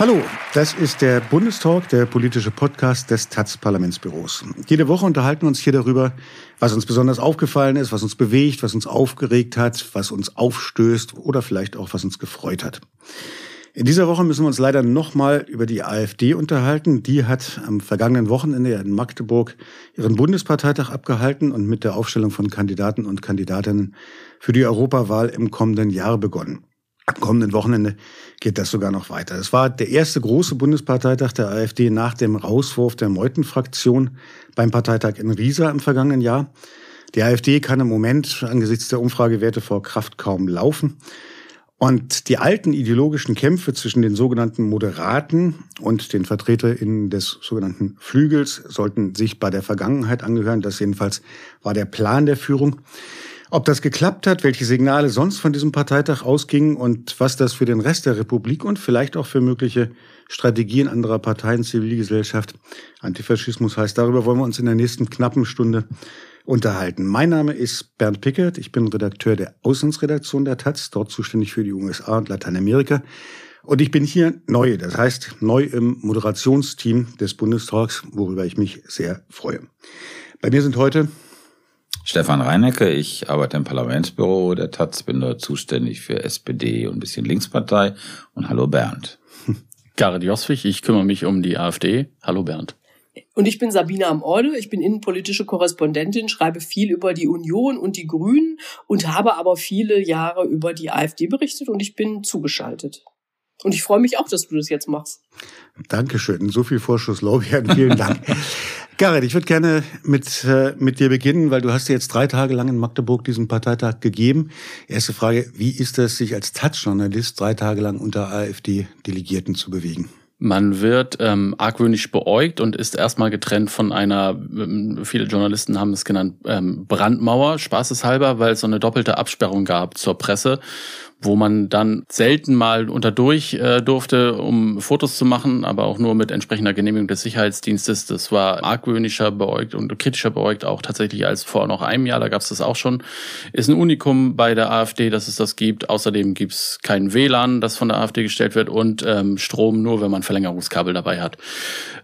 Hallo, das ist der Bundestalk, der politische Podcast des Taz-Parlamentsbüros. Jede Woche unterhalten wir uns hier darüber, was uns besonders aufgefallen ist, was uns bewegt, was uns aufgeregt hat, was uns aufstößt oder vielleicht auch was uns gefreut hat. In dieser Woche müssen wir uns leider nochmal über die AfD unterhalten. Die hat am vergangenen Wochenende in Magdeburg ihren Bundesparteitag abgehalten und mit der Aufstellung von Kandidaten und Kandidatinnen für die Europawahl im kommenden Jahr begonnen. Am kommenden Wochenende geht das sogar noch weiter. Es war der erste große Bundesparteitag der AfD nach dem Rauswurf der Meuthen-Fraktion beim Parteitag in Riesa im vergangenen Jahr. Die AfD kann im Moment angesichts der Umfragewerte vor Kraft kaum laufen. Und die alten ideologischen Kämpfe zwischen den sogenannten Moderaten und den VertreterInnen des sogenannten Flügels sollten sich bei der Vergangenheit angehören. Das jedenfalls war der Plan der Führung. Ob das geklappt hat, welche Signale sonst von diesem Parteitag ausgingen und was das für den Rest der Republik und vielleicht auch für mögliche Strategien anderer Parteien, Zivilgesellschaft, Antifaschismus heißt, darüber wollen wir uns in der nächsten knappen Stunde unterhalten. Mein Name ist Bernd Pickert, ich bin Redakteur der Auslandsredaktion der Taz, dort zuständig für die USA und Lateinamerika. Und ich bin hier neu, das heißt neu im Moderationsteam des Bundestalks, worüber ich mich sehr freue. Bei mir sind heute Stefan Reinecke, ich arbeite im Parlamentsbüro der Taz, bin dort zuständig für SPD und ein bisschen Linkspartei. Und hallo Bernd. Gareth Joswig, ich kümmere mich um die AfD. Hallo Bernd. Und ich bin Sabine Amorde, ich bin innenpolitische Korrespondentin, schreibe viel über die Union und die Grünen und habe aber viele Jahre über die AfD berichtet und ich bin zugeschaltet. Und ich freue mich auch, dass du das jetzt machst. Dankeschön. So viel Vorschusslorbeeren. Vielen Dank. Gareth, ich würde gerne mit, äh, mit dir beginnen, weil du hast jetzt drei Tage lang in Magdeburg diesen Parteitag gegeben. Erste Frage, wie ist es, sich als Taz-Journalist drei Tage lang unter AfD-Delegierten zu bewegen? Man wird ähm, argwöhnisch beäugt und ist erstmal getrennt von einer, ähm, viele Journalisten haben es genannt, ähm, Brandmauer, spaßeshalber, weil es so eine doppelte Absperrung gab zur Presse wo man dann selten mal unterdurch äh, durfte, um Fotos zu machen, aber auch nur mit entsprechender Genehmigung des Sicherheitsdienstes. Das war argwöhnischer beäugt und kritischer beäugt auch tatsächlich als vor noch einem Jahr. Da gab es das auch schon. Ist ein Unikum bei der AfD, dass es das gibt. Außerdem gibt es kein WLAN, das von der AfD gestellt wird und ähm, Strom nur, wenn man Verlängerungskabel dabei hat.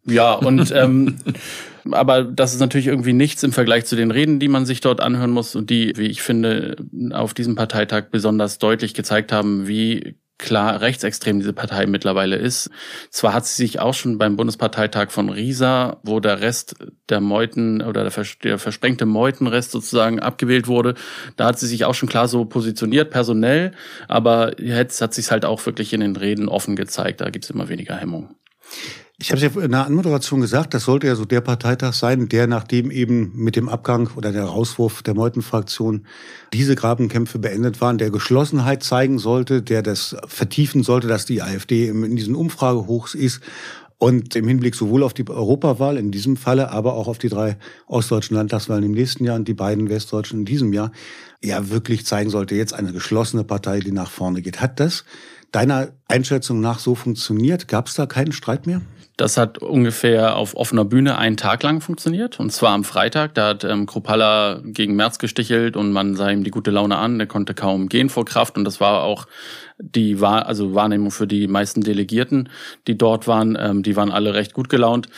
Ja, und ähm, aber das ist natürlich irgendwie nichts im Vergleich zu den Reden, die man sich dort anhören muss und die, wie ich finde, auf diesem Parteitag besonders deutlich gezeigt haben, wie klar rechtsextrem diese Partei mittlerweile ist. Zwar hat sie sich auch schon beim Bundesparteitag von Riesa, wo der Rest der Meuten oder der, vers der versprengte Meutenrest sozusagen abgewählt wurde, da hat sie sich auch schon klar so positioniert, personell, aber jetzt hat sich halt auch wirklich in den Reden offen gezeigt, da gibt's immer weniger Hemmung. Ich habe es ja in der Anmoderation gesagt, das sollte ja so der Parteitag sein, der nachdem eben mit dem Abgang oder der Rauswurf der Meuthen-Fraktion diese Grabenkämpfe beendet waren, der Geschlossenheit zeigen sollte, der das vertiefen sollte, dass die AfD in diesen Umfragehochs ist und im Hinblick sowohl auf die Europawahl in diesem Falle, aber auch auf die drei ostdeutschen Landtagswahlen im nächsten Jahr und die beiden westdeutschen in diesem Jahr, ja wirklich zeigen sollte, jetzt eine geschlossene Partei, die nach vorne geht. Hat das deiner Einschätzung nach so funktioniert? Gab es da keinen Streit mehr? Das hat ungefähr auf offener Bühne einen Tag lang funktioniert. Und zwar am Freitag. Da hat ähm, Kropalla gegen Merz gestichelt und man sah ihm die gute Laune an. Der konnte kaum gehen vor Kraft. Und das war auch die war also Wahrnehmung für die meisten Delegierten, die dort waren, ähm, die waren alle recht gut gelaunt.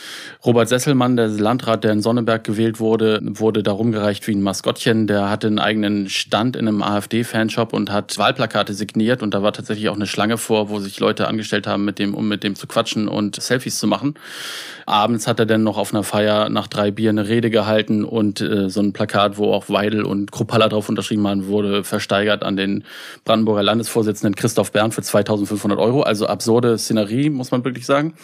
Robert Sesselmann, der Landrat, der in Sonneberg gewählt wurde, wurde da rumgereicht wie ein Maskottchen. Der hatte einen eigenen Stand in einem AfD-Fanshop und hat Wahlplakate signiert und da war tatsächlich auch eine Schlange vor, wo sich Leute angestellt haben, mit dem, um mit dem zu quatschen und Selfies zu machen. Abends hat er dann noch auf einer Feier nach drei Bier eine Rede gehalten und äh, so ein Plakat, wo auch Weidel und Kruppalla drauf unterschrieben waren, wurde versteigert an den Brandenburger Landesvorsitzenden Christoph Bern für 2500 Euro. Also absurde Szenerie, muss man wirklich sagen.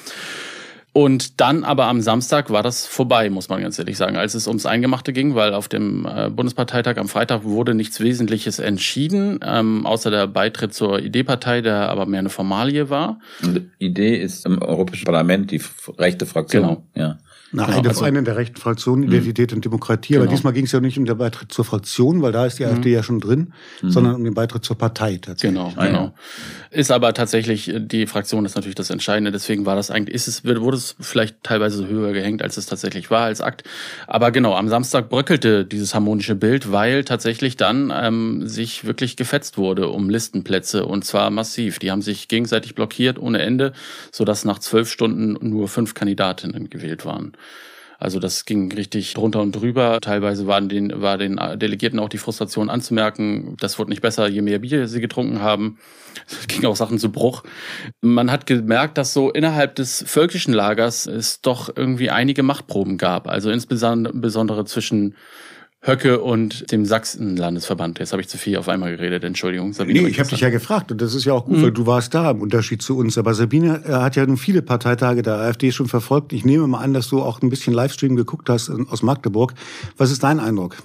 Und dann aber am Samstag war das vorbei, muss man ganz ehrlich sagen, als es ums Eingemachte ging, weil auf dem äh, Bundesparteitag am Freitag wurde nichts Wesentliches entschieden, ähm, außer der Beitritt zur ID-Partei, der aber mehr eine Formalie war. Und ID ist im Europäischen Parlament die rechte Fraktion. Genau. Ja. Na, eine, also, eine der rechten Fraktionen, mhm. Identität und Demokratie. Genau. Aber diesmal ging es ja nicht um den Beitritt zur Fraktion, weil da ist die mhm. AfD ja schon drin, mhm. sondern um den Beitritt zur Partei tatsächlich. Genau, ah, genau. Ist aber tatsächlich, die Fraktion ist natürlich das Entscheidende. Deswegen war das eigentlich, ist es, wurde es vielleicht teilweise höher gehängt, als es tatsächlich war als Akt. Aber genau, am Samstag bröckelte dieses harmonische Bild, weil tatsächlich dann ähm, sich wirklich gefetzt wurde um Listenplätze und zwar massiv. Die haben sich gegenseitig blockiert ohne Ende, sodass nach zwölf Stunden nur fünf Kandidatinnen gewählt waren. Also das ging richtig drunter und drüber. Teilweise waren den, war den Delegierten auch die Frustration anzumerken, das wurde nicht besser, je mehr Bier sie getrunken haben. Es ging auch Sachen zu Bruch. Man hat gemerkt, dass so innerhalb des völkischen Lagers es doch irgendwie einige Machtproben gab. Also insbesondere zwischen Höcke und dem Sachsenlandesverband. Jetzt habe ich zu viel auf einmal geredet, Entschuldigung. Sabine, nee, ich habe dich ja gefragt und das ist ja auch gut, mhm. weil du warst da im Unterschied zu uns. Aber Sabine hat ja nun viele Parteitage der AfD schon verfolgt. Ich nehme mal an, dass du auch ein bisschen Livestream geguckt hast aus Magdeburg. Was ist dein Eindruck?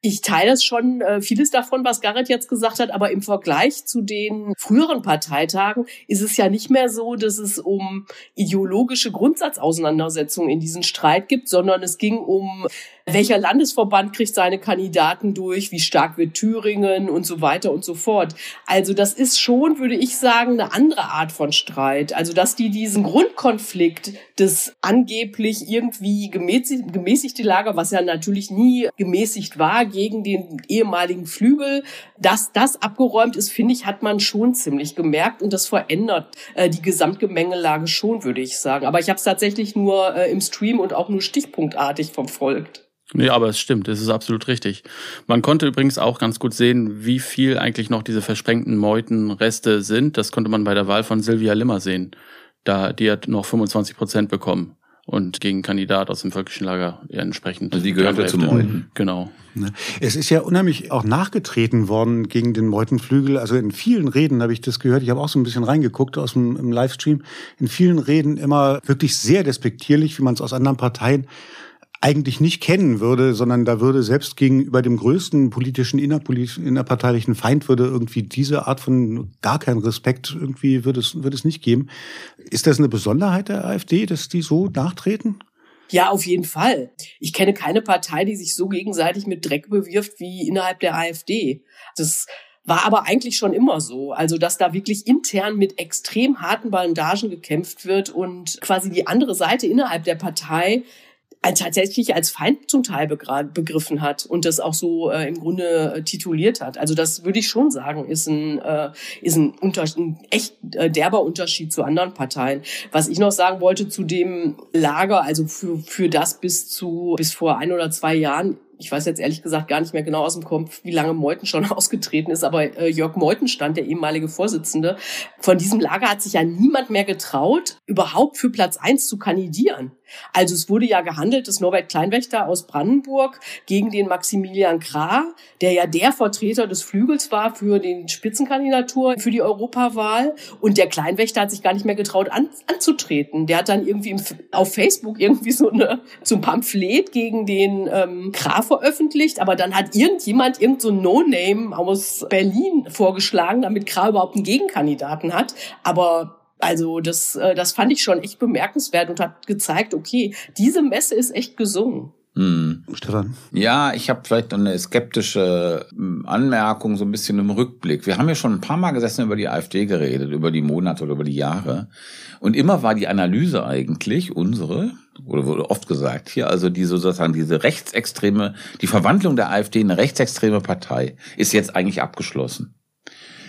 Ich teile es schon, äh, vieles davon, was Garrett jetzt gesagt hat, aber im Vergleich zu den früheren Parteitagen ist es ja nicht mehr so, dass es um ideologische Grundsatzauseinandersetzungen in diesem Streit gibt, sondern es ging um welcher Landesverband kriegt seine Kandidaten durch, wie stark wird Thüringen und so weiter und so fort. Also das ist schon, würde ich sagen, eine andere Art von Streit. Also dass die diesen Grundkonflikt des angeblich irgendwie gemäßig, gemäßigte Lager, was ja natürlich nie gemäßigt war, gegen den ehemaligen Flügel, dass das abgeräumt ist, finde ich, hat man schon ziemlich gemerkt und das verändert äh, die Gesamtgemengelage schon, würde ich sagen. Aber ich habe es tatsächlich nur äh, im Stream und auch nur stichpunktartig verfolgt. Nee, aber es stimmt, es ist absolut richtig. Man konnte übrigens auch ganz gut sehen, wie viel eigentlich noch diese versprengten Meutenreste sind. Das konnte man bei der Wahl von Silvia Limmer sehen. Da, die hat noch 25 Prozent bekommen und gegen Kandidat aus dem völkischen Lager entsprechend. Also die gehörte zum Meuten. Genau. Ne. Es ist ja unheimlich auch nachgetreten worden gegen den Meutenflügel. Also in vielen Reden habe ich das gehört. Ich habe auch so ein bisschen reingeguckt aus dem im Livestream. In vielen Reden immer wirklich sehr despektierlich, wie man es aus anderen Parteien eigentlich nicht kennen würde, sondern da würde selbst gegenüber dem größten politischen innerpolitischen, innerparteilichen Feind würde irgendwie diese Art von gar kein Respekt irgendwie würde es, würde es nicht geben. Ist das eine Besonderheit der AfD, dass die so nachtreten? Ja, auf jeden Fall. Ich kenne keine Partei, die sich so gegenseitig mit Dreck bewirft wie innerhalb der AfD. Das war aber eigentlich schon immer so. Also, dass da wirklich intern mit extrem harten Bandagen gekämpft wird und quasi die andere Seite innerhalb der Partei tatsächlich als Feind zum Teil begriffen hat und das auch so äh, im Grunde äh, tituliert hat. Also das würde ich schon sagen, ist ein, äh, ist ein, ein echt äh, derber Unterschied zu anderen Parteien. Was ich noch sagen wollte zu dem Lager, also für, für das bis zu bis vor ein oder zwei Jahren ich weiß jetzt ehrlich gesagt gar nicht mehr genau aus dem Kopf, wie lange Meuthen schon ausgetreten ist, aber äh, Jörg Meutenstand, der ehemalige Vorsitzende, von diesem Lager hat sich ja niemand mehr getraut, überhaupt für Platz eins zu kandidieren. Also es wurde ja gehandelt, dass Norbert Kleinwächter aus Brandenburg gegen den Maximilian Krah, der ja der Vertreter des Flügels war für den Spitzenkandidatur für die Europawahl. Und der Kleinwächter hat sich gar nicht mehr getraut an, anzutreten. Der hat dann irgendwie im, auf Facebook irgendwie so eine so ein Pamphlet gegen den ähm, Krah veröffentlicht. Aber dann hat irgendjemand irgend so No-Name aus Berlin vorgeschlagen, damit Krah überhaupt einen Gegenkandidaten hat. Aber also das, äh, das fand ich schon echt bemerkenswert und hat gezeigt, okay, diese Messe ist echt gesungen. Hm. Stefan? Ja, ich habe vielleicht eine skeptische hm, Anmerkung, so ein bisschen im Rückblick. Wir haben ja schon ein paar Mal gesessen über die AfD geredet, über die Monate oder über die Jahre. Und immer war die Analyse eigentlich unsere, oder wurde oft gesagt hier, also die sozusagen diese rechtsextreme, die Verwandlung der AfD in eine rechtsextreme Partei ist jetzt eigentlich abgeschlossen.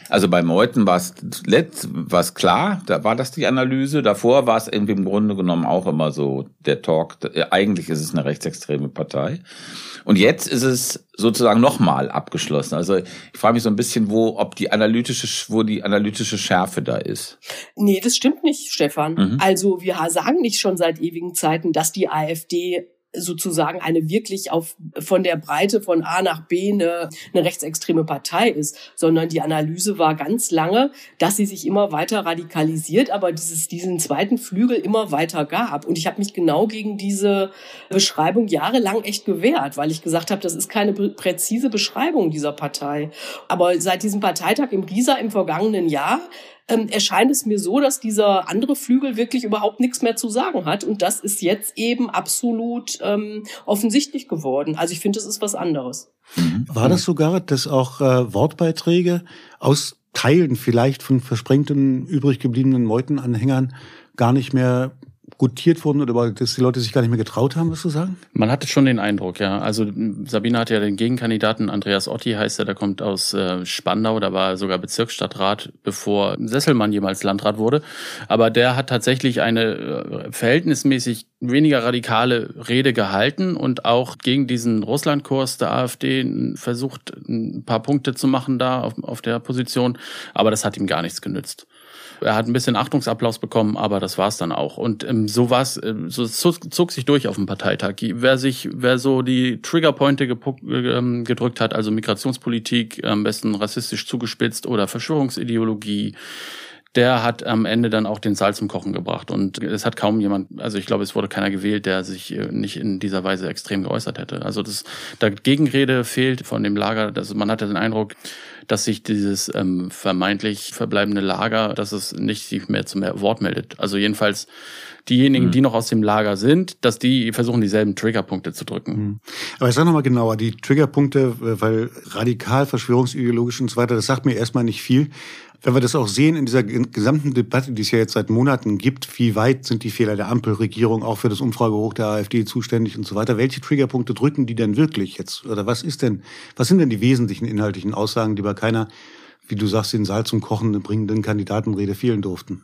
Also bei Meuthen war es klar, da war das die Analyse. Davor war es irgendwie im Grunde genommen auch immer so der Talk. Eigentlich ist es eine rechtsextreme Partei. Und jetzt ist es sozusagen nochmal abgeschlossen. Also ich frage mich so ein bisschen, wo, ob die analytische, wo die analytische Schärfe da ist. Nee, das stimmt nicht, Stefan. Mhm. Also wir sagen nicht schon seit ewigen Zeiten, dass die AfD sozusagen eine wirklich auf von der Breite von A nach B eine, eine rechtsextreme Partei ist, sondern die Analyse war ganz lange, dass sie sich immer weiter radikalisiert, aber dieses diesen zweiten Flügel immer weiter gab. Und ich habe mich genau gegen diese Beschreibung jahrelang echt gewehrt, weil ich gesagt habe, das ist keine präzise Beschreibung dieser Partei. Aber seit diesem Parteitag im Riesa im vergangenen Jahr ähm, erscheint es mir so, dass dieser andere Flügel wirklich überhaupt nichts mehr zu sagen hat. Und das ist jetzt eben absolut ähm, offensichtlich geworden. Also ich finde, das ist was anderes. Mhm. War das sogar, dass auch äh, Wortbeiträge aus Teilen vielleicht von versprengten, übrig gebliebenen Meutenanhängern gar nicht mehr gutiert wurden oder dass die Leute sich gar nicht mehr getraut haben, was zu sagen? Man hatte schon den Eindruck, ja. Also Sabine hat ja den Gegenkandidaten, Andreas Otti heißt er, der kommt aus äh, Spandau, da war er sogar Bezirksstadtrat, bevor Sesselmann jemals Landrat wurde. Aber der hat tatsächlich eine äh, verhältnismäßig weniger radikale Rede gehalten und auch gegen diesen Russlandkurs der AfD versucht, ein paar Punkte zu machen da auf, auf der Position. Aber das hat ihm gar nichts genützt. Er hat ein bisschen Achtungsapplaus bekommen, aber das war's dann auch. Und ähm, so war's, äh, so zog, sich durch auf dem Parteitag. Wer sich, wer so die Triggerpointe ähm, gedrückt hat, also Migrationspolitik, am besten rassistisch zugespitzt oder Verschwörungsideologie, der hat am Ende dann auch den Salz zum Kochen gebracht. Und es hat kaum jemand, also ich glaube, es wurde keiner gewählt, der sich äh, nicht in dieser Weise extrem geäußert hätte. Also das, da Gegenrede fehlt von dem Lager. Also man hatte den Eindruck, dass sich dieses ähm, vermeintlich verbleibende Lager, dass es nicht sich mehr zum Wort meldet. Also jedenfalls diejenigen, mhm. die noch aus dem Lager sind, dass die versuchen, dieselben Triggerpunkte zu drücken. Mhm. Aber ich sage nochmal genauer, die Triggerpunkte, weil radikal, verschwörungsideologisch und so weiter, das sagt mir erstmal nicht viel. Wenn wir das auch sehen in dieser gesamten Debatte, die es ja jetzt seit Monaten gibt, wie weit sind die Fehler der Ampelregierung auch für das Umfragehoch der AfD zuständig und so weiter? Welche Triggerpunkte drücken die denn wirklich jetzt? Oder was ist denn, was sind denn die wesentlichen inhaltlichen Aussagen, die bei keiner, wie du sagst, den Salz zum Kochen bringenden Kandidatenrede fehlen durften?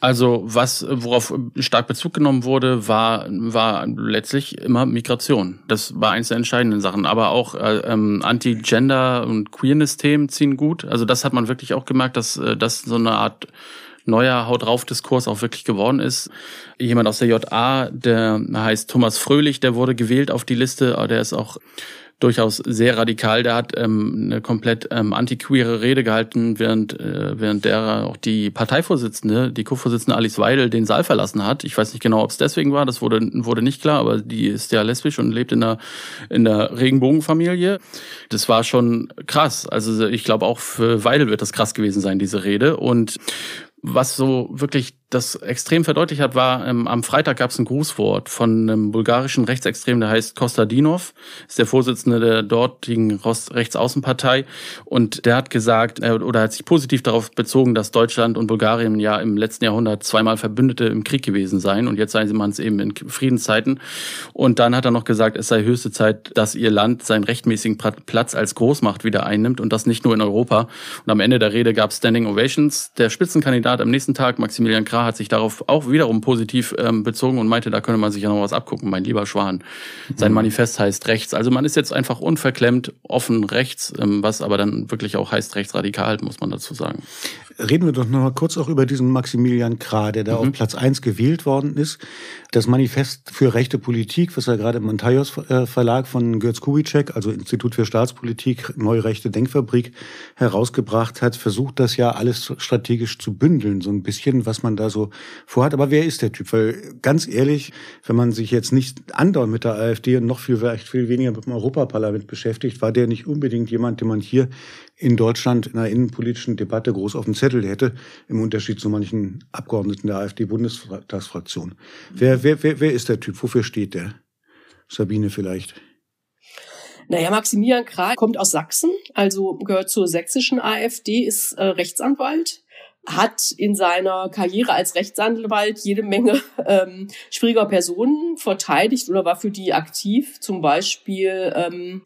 Also was, worauf stark Bezug genommen wurde, war, war letztlich immer Migration. Das war eins der entscheidenden Sachen. Aber auch äh, ähm, Anti-Gender- und Queerness-Themen ziehen gut. Also das hat man wirklich auch gemerkt, dass äh, das so eine Art neuer Haut drauf Diskurs auch wirklich geworden ist. Jemand aus der JA, der heißt Thomas Fröhlich, der wurde gewählt auf die Liste, der ist auch durchaus sehr radikal. Der hat ähm, eine komplett ähm, antiqueere Rede gehalten, während, äh, während der auch die Parteivorsitzende, die Co-Vorsitzende Alice Weidel, den Saal verlassen hat. Ich weiß nicht genau, ob es deswegen war, das wurde, wurde nicht klar, aber die ist ja lesbisch und lebt in der, in der Regenbogenfamilie. Das war schon krass. Also ich glaube, auch für Weidel wird das krass gewesen sein, diese Rede. Und was so wirklich das extrem verdeutlicht hat, war, ähm, am Freitag gab es ein Grußwort von einem bulgarischen Rechtsextremen, der heißt Kostadinov, ist der Vorsitzende der dortigen Rechtsaußenpartei und der hat gesagt, äh, oder hat sich positiv darauf bezogen, dass Deutschland und Bulgarien ja im letzten Jahrhundert zweimal Verbündete im Krieg gewesen seien und jetzt seien sie man es eben in Friedenszeiten. Und dann hat er noch gesagt, es sei höchste Zeit, dass ihr Land seinen rechtmäßigen Platz als Großmacht wieder einnimmt und das nicht nur in Europa. Und am Ende der Rede gab es Standing Ovations. Der Spitzenkandidat am nächsten Tag, Maximilian Krah, hat sich darauf auch wiederum positiv ähm, bezogen und meinte, da könne man sich ja noch was abgucken, mein lieber Schwan. Sein mhm. Manifest heißt rechts. Also man ist jetzt einfach unverklemmt, offen rechts, ähm, was aber dann wirklich auch heißt rechtsradikal, muss man dazu sagen. Reden wir doch noch mal kurz auch über diesen Maximilian Krah, der da mhm. auf Platz eins gewählt worden ist. Das Manifest für rechte Politik, was er gerade im Montaios äh, Verlag von Götz Kubitschek, also Institut für Staatspolitik, Neue Rechte Denkfabrik, herausgebracht hat, versucht das ja alles strategisch zu bündeln, so ein bisschen, was man da so vorhat. Aber wer ist der Typ? Weil ganz ehrlich, wenn man sich jetzt nicht andauernd mit der AfD und noch viel, viel weniger mit dem Europaparlament beschäftigt, war der nicht unbedingt jemand, den man hier in Deutschland in einer innenpolitischen Debatte groß auf dem Zettel hätte, im Unterschied zu manchen Abgeordneten der AfD-Bundestagsfraktion. Wer, wer, wer, wer ist der Typ? Wofür steht der? Sabine vielleicht. Naja, Maximilian Kral kommt aus Sachsen, also gehört zur sächsischen AfD, ist äh, Rechtsanwalt, hat in seiner Karriere als Rechtsanwalt jede Menge ähm, schwieriger Personen verteidigt oder war für die aktiv, zum Beispiel ähm,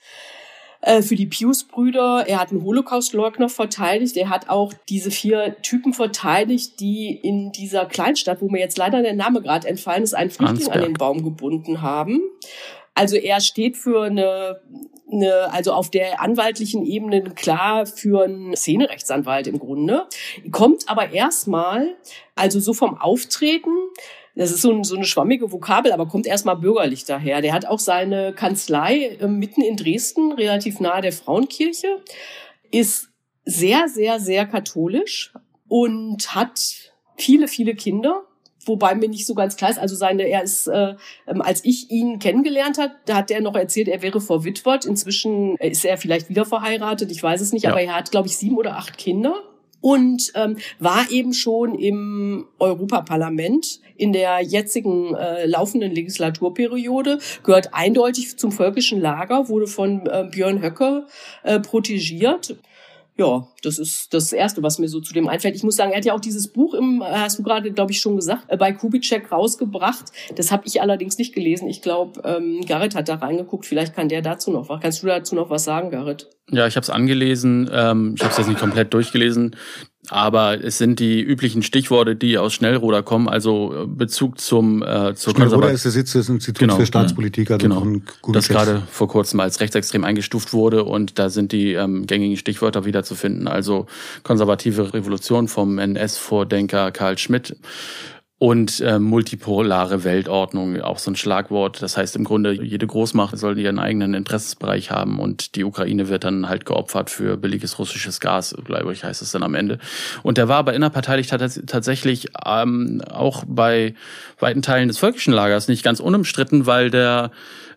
äh, für die Pius-Brüder. Er hat einen Holocaust-Leugner verteidigt. Er hat auch diese vier Typen verteidigt, die in dieser Kleinstadt, wo mir jetzt leider der Name gerade entfallen ist, einen Flüchtling Ansberg. an den Baum gebunden haben. Also er steht für eine, eine, also auf der anwaltlichen Ebene klar für einen Szenerechtsanwalt im Grunde. Kommt aber erstmal, also so vom Auftreten, das ist so, ein, so eine schwammige Vokabel, aber kommt erstmal bürgerlich daher. Der hat auch seine Kanzlei äh, mitten in Dresden, relativ nahe der Frauenkirche, ist sehr, sehr, sehr katholisch und hat viele, viele Kinder. Wobei mir nicht so ganz klar ist, also seine, er ist, äh, ähm, als ich ihn kennengelernt hat, da hat er noch erzählt, er wäre verwitwet. Inzwischen ist er vielleicht wieder verheiratet, ich weiß es nicht, ja. aber er hat, glaube ich, sieben oder acht Kinder. Und ähm, war eben schon im Europaparlament in der jetzigen äh, laufenden Legislaturperiode, gehört eindeutig zum völkischen Lager, wurde von äh, Björn Höcke äh, protegiert ja, das ist das Erste, was mir so zu dem einfällt. Ich muss sagen, er hat ja auch dieses Buch im, hast du gerade, glaube ich, schon gesagt, äh, bei Kubitschek rausgebracht. Das habe ich allerdings nicht gelesen. Ich glaube, ähm, Garrett hat da reingeguckt. Vielleicht kann der dazu noch was. Kannst du dazu noch was sagen, Garrett? Ja, ich habe es angelesen. Ähm, ich habe es jetzt nicht komplett durchgelesen. Aber es sind die üblichen Stichworte, die aus Schnellruder kommen, also äh, Bezug zum äh, zur Schnellruder ist der Sitz des Instituts genau, für Staatspolitik, also genau, das gerade vor kurzem als rechtsextrem eingestuft wurde und da sind die ähm, gängigen Stichwörter wiederzufinden. Also konservative Revolution vom NS-Vordenker Karl Schmidt, und äh, multipolare Weltordnung, auch so ein Schlagwort. Das heißt im Grunde, jede Großmacht soll ihren eigenen Interessensbereich haben und die Ukraine wird dann halt geopfert für billiges russisches Gas, glaube ich, heißt es dann am Ende. Und der war aber innerparteilich tatsächlich ähm, auch bei weiten Teilen des völkischen Lagers nicht ganz unumstritten, weil der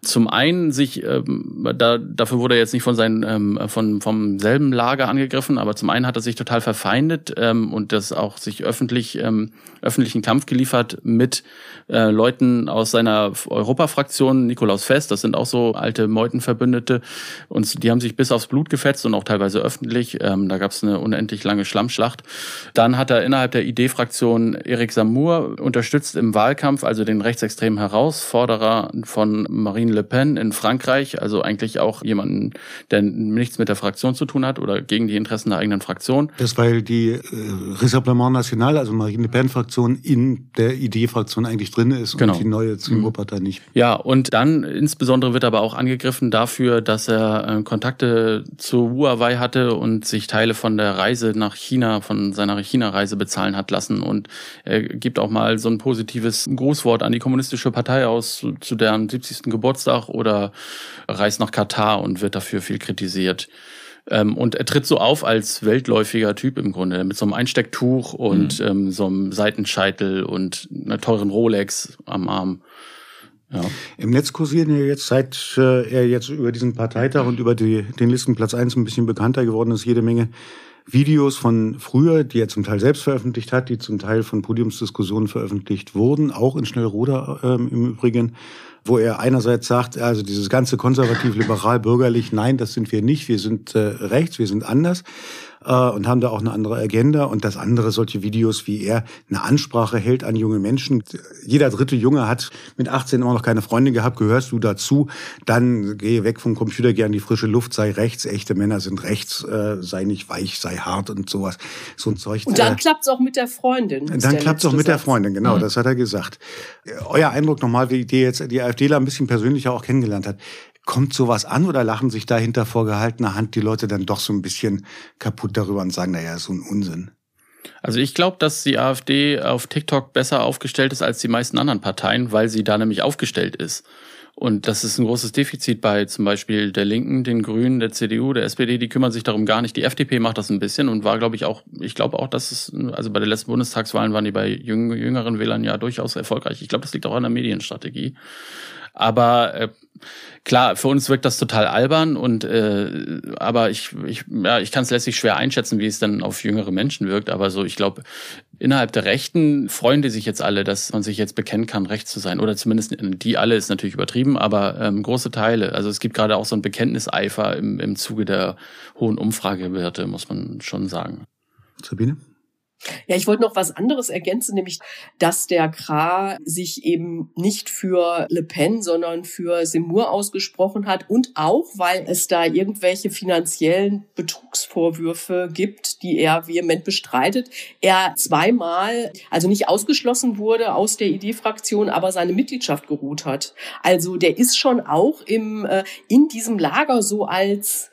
zum einen sich, ähm, da, dafür wurde er jetzt nicht von seinen, ähm, von, vom selben Lager angegriffen, aber zum einen hat er sich total verfeindet ähm, und das auch sich öffentlich, ähm, öffentlichen Kampf geliefert mit äh, Leuten aus seiner Europafraktion, Nikolaus Fest, das sind auch so alte Meutenverbündete und die haben sich bis aufs Blut gefetzt und auch teilweise öffentlich. Ähm, da gab es eine unendlich lange Schlammschlacht. Dann hat er innerhalb der ID-Fraktion Erik Samur unterstützt im Wahlkampf, also den rechtsextremen Herausforderer von Marine Le Pen in Frankreich, also eigentlich auch jemanden, der nichts mit der Fraktion zu tun hat oder gegen die Interessen der eigenen Fraktion. Das weil die äh, Rassemblement National, also Marine Le Pen-Fraktion, in der ID-Fraktion eigentlich drin ist genau. und die neue Zimmerpartei nicht. Ja, und dann insbesondere wird aber auch angegriffen dafür, dass er äh, Kontakte zu Huawei hatte und sich Teile von der Reise nach China, von seiner China-Reise bezahlen hat lassen. Und er gibt auch mal so ein positives Grußwort an die kommunistische Partei aus, zu deren 70. Geburtstag Geburtstag oder reist nach Katar und wird dafür viel kritisiert. Ähm, und er tritt so auf als weltläufiger Typ im Grunde, mit so einem Einstecktuch und mhm. ähm, so einem Seitenscheitel und einer teuren Rolex am Arm. Ja. Im Netz kursieren ja jetzt, seit äh, er jetzt über diesen Parteitag und über die, den Listenplatz 1 ein bisschen bekannter geworden ist, jede Menge Videos von früher, die er zum Teil selbst veröffentlicht hat, die zum Teil von Podiumsdiskussionen veröffentlicht wurden, auch in Schnellroder ähm, im Übrigen, wo er einerseits sagt, also dieses ganze konservativ, liberal, bürgerlich, nein, das sind wir nicht, wir sind äh, rechts, wir sind anders äh, und haben da auch eine andere Agenda. Und das andere, solche Videos, wie er eine Ansprache hält an junge Menschen. Jeder dritte Junge hat mit 18 immer noch keine Freundin gehabt, gehörst du dazu? Dann gehe weg vom Computer, geh an die frische Luft, sei rechts, echte Männer sind rechts, äh, sei nicht weich, sei hart und sowas. So ein Zeug. Und dann äh, klappt's auch mit der Freundin. Dann klappt's auch mit der Freundin, genau, mhm. das hat er gesagt. Euer Eindruck nochmal, wie die jetzt die AfDler ein bisschen persönlicher auch kennengelernt hat. Kommt sowas an oder lachen sich da hinter vorgehaltener Hand die Leute dann doch so ein bisschen kaputt darüber und sagen, naja, so ein Unsinn? Also ich glaube, dass die AfD auf TikTok besser aufgestellt ist als die meisten anderen Parteien, weil sie da nämlich aufgestellt ist. Und das ist ein großes Defizit bei zum Beispiel der Linken, den Grünen, der CDU, der SPD, die kümmern sich darum gar nicht. Die FDP macht das ein bisschen und war, glaube ich, auch, ich glaube auch, dass es, also bei den letzten Bundestagswahlen waren die bei jüngeren Wählern ja durchaus erfolgreich. Ich glaube, das liegt auch an der Medienstrategie. Aber äh, klar, für uns wirkt das total albern und äh, aber ich, ich, ja, ich kann es letztlich schwer einschätzen, wie es dann auf jüngere Menschen wirkt. Aber so, ich glaube, innerhalb der Rechten freuen die sich jetzt alle, dass man sich jetzt bekennen kann, recht zu sein. Oder zumindest die alle ist natürlich übertrieben, aber ähm, große Teile. Also es gibt gerade auch so ein Bekenntniseifer im, im Zuge der hohen Umfragewerte, muss man schon sagen. Sabine? Ja, ich wollte noch was anderes ergänzen, nämlich, dass der Kra sich eben nicht für Le Pen, sondern für Seymour ausgesprochen hat und auch, weil es da irgendwelche finanziellen Betrugsvorwürfe gibt, die er vehement bestreitet. Er zweimal, also nicht ausgeschlossen wurde aus der ID-Fraktion, aber seine Mitgliedschaft geruht hat. Also der ist schon auch im, äh, in diesem Lager so als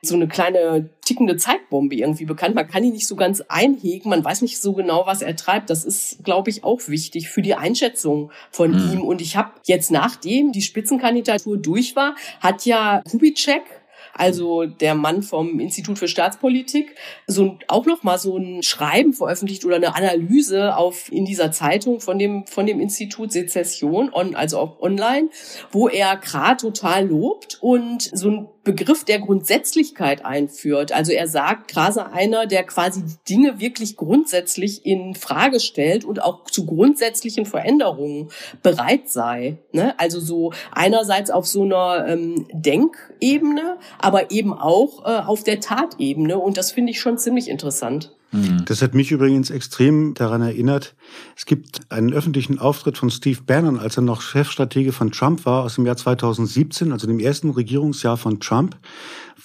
so eine kleine tickende Zeitbombe irgendwie bekannt. Man kann ihn nicht so ganz einhegen, man weiß nicht so genau, was er treibt. Das ist, glaube ich, auch wichtig für die Einschätzung von mhm. ihm. Und ich habe jetzt, nachdem die Spitzenkandidatur durch war, hat ja Kubitschek also der Mann vom Institut für Staatspolitik, so auch noch mal so ein Schreiben veröffentlicht oder eine Analyse auf in dieser Zeitung von dem von dem Institut Sezession, on, also auch online, wo er Kra total lobt und so ein Begriff der Grundsätzlichkeit einführt. Also er sagt, Grase einer, der quasi Dinge wirklich grundsätzlich in Frage stellt und auch zu grundsätzlichen Veränderungen bereit sei. Ne? Also so einerseits auf so einer ähm, Denkebene, aber eben auch äh, auf der Tatebene. Und das finde ich schon ziemlich interessant. Mhm. Das hat mich übrigens extrem daran erinnert. Es gibt einen öffentlichen Auftritt von Steve Bannon, als er noch Chefstratege von Trump war, aus dem Jahr 2017, also dem ersten Regierungsjahr von Trump,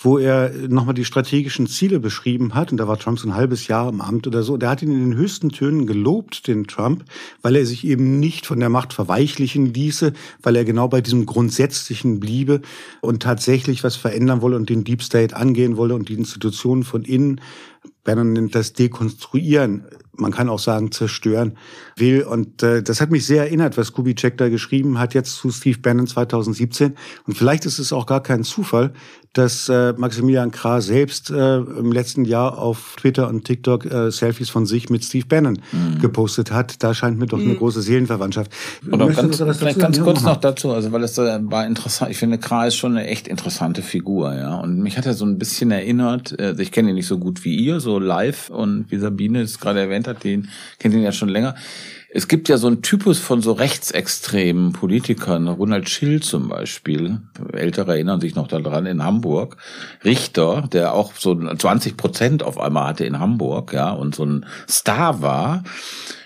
wo er nochmal die strategischen Ziele beschrieben hat. Und da war Trump so ein halbes Jahr im Amt oder so. Der hat ihn in den höchsten Tönen gelobt, den Trump, weil er sich eben nicht von der Macht verweichlichen ließe, weil er genau bei diesem Grundsätzlichen bliebe und tatsächlich was verändern wolle und den Deep State angehen wolle und die Institutionen von innen Bannon nennt das Dekonstruieren, man kann auch sagen zerstören will. Und äh, das hat mich sehr erinnert, was Kubitschek da geschrieben hat jetzt zu Steve Bannon 2017. Und vielleicht ist es auch gar kein Zufall, dass äh, Maximilian Krah selbst äh, im letzten Jahr auf Twitter und TikTok äh, Selfies von sich mit Steve Bannon mhm. gepostet hat. Da scheint mir doch mhm. eine große Seelenverwandtschaft. Oder ganz, vielleicht ganz kurz noch dazu, also weil es äh, war interessant. Ich finde, Krah ist schon eine echt interessante Figur, ja. Und mich hat er so ein bisschen erinnert. Äh, ich kenne ihn nicht so gut wie ihr, so live und wie Sabine es gerade erwähnt hat, den kennt ihn ja schon länger. Es gibt ja so einen Typus von so rechtsextremen Politikern, Ronald Schill zum Beispiel, Ältere erinnern sich noch daran, in Hamburg, Richter, der auch so 20 Prozent auf einmal hatte in Hamburg, ja, und so ein Star war.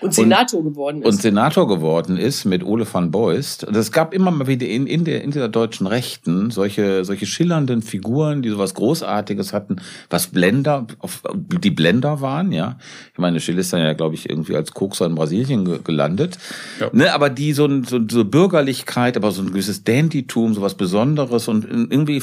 Und Senator und, geworden ist. Und Senator geworden ist mit Ole van Beust. Und es gab immer mal wieder in, in, der, in dieser deutschen Rechten solche, solche schillernden Figuren, die sowas Großartiges hatten, was Blender, auf, die Blender waren, ja. Ich meine, Schill ist dann ja, glaube ich, irgendwie als Kokser in Brasilien gelandet. Ja. Ne, aber die so, so, so Bürgerlichkeit, aber so ein gewisses Dandytum, so was Besonderes und irgendwie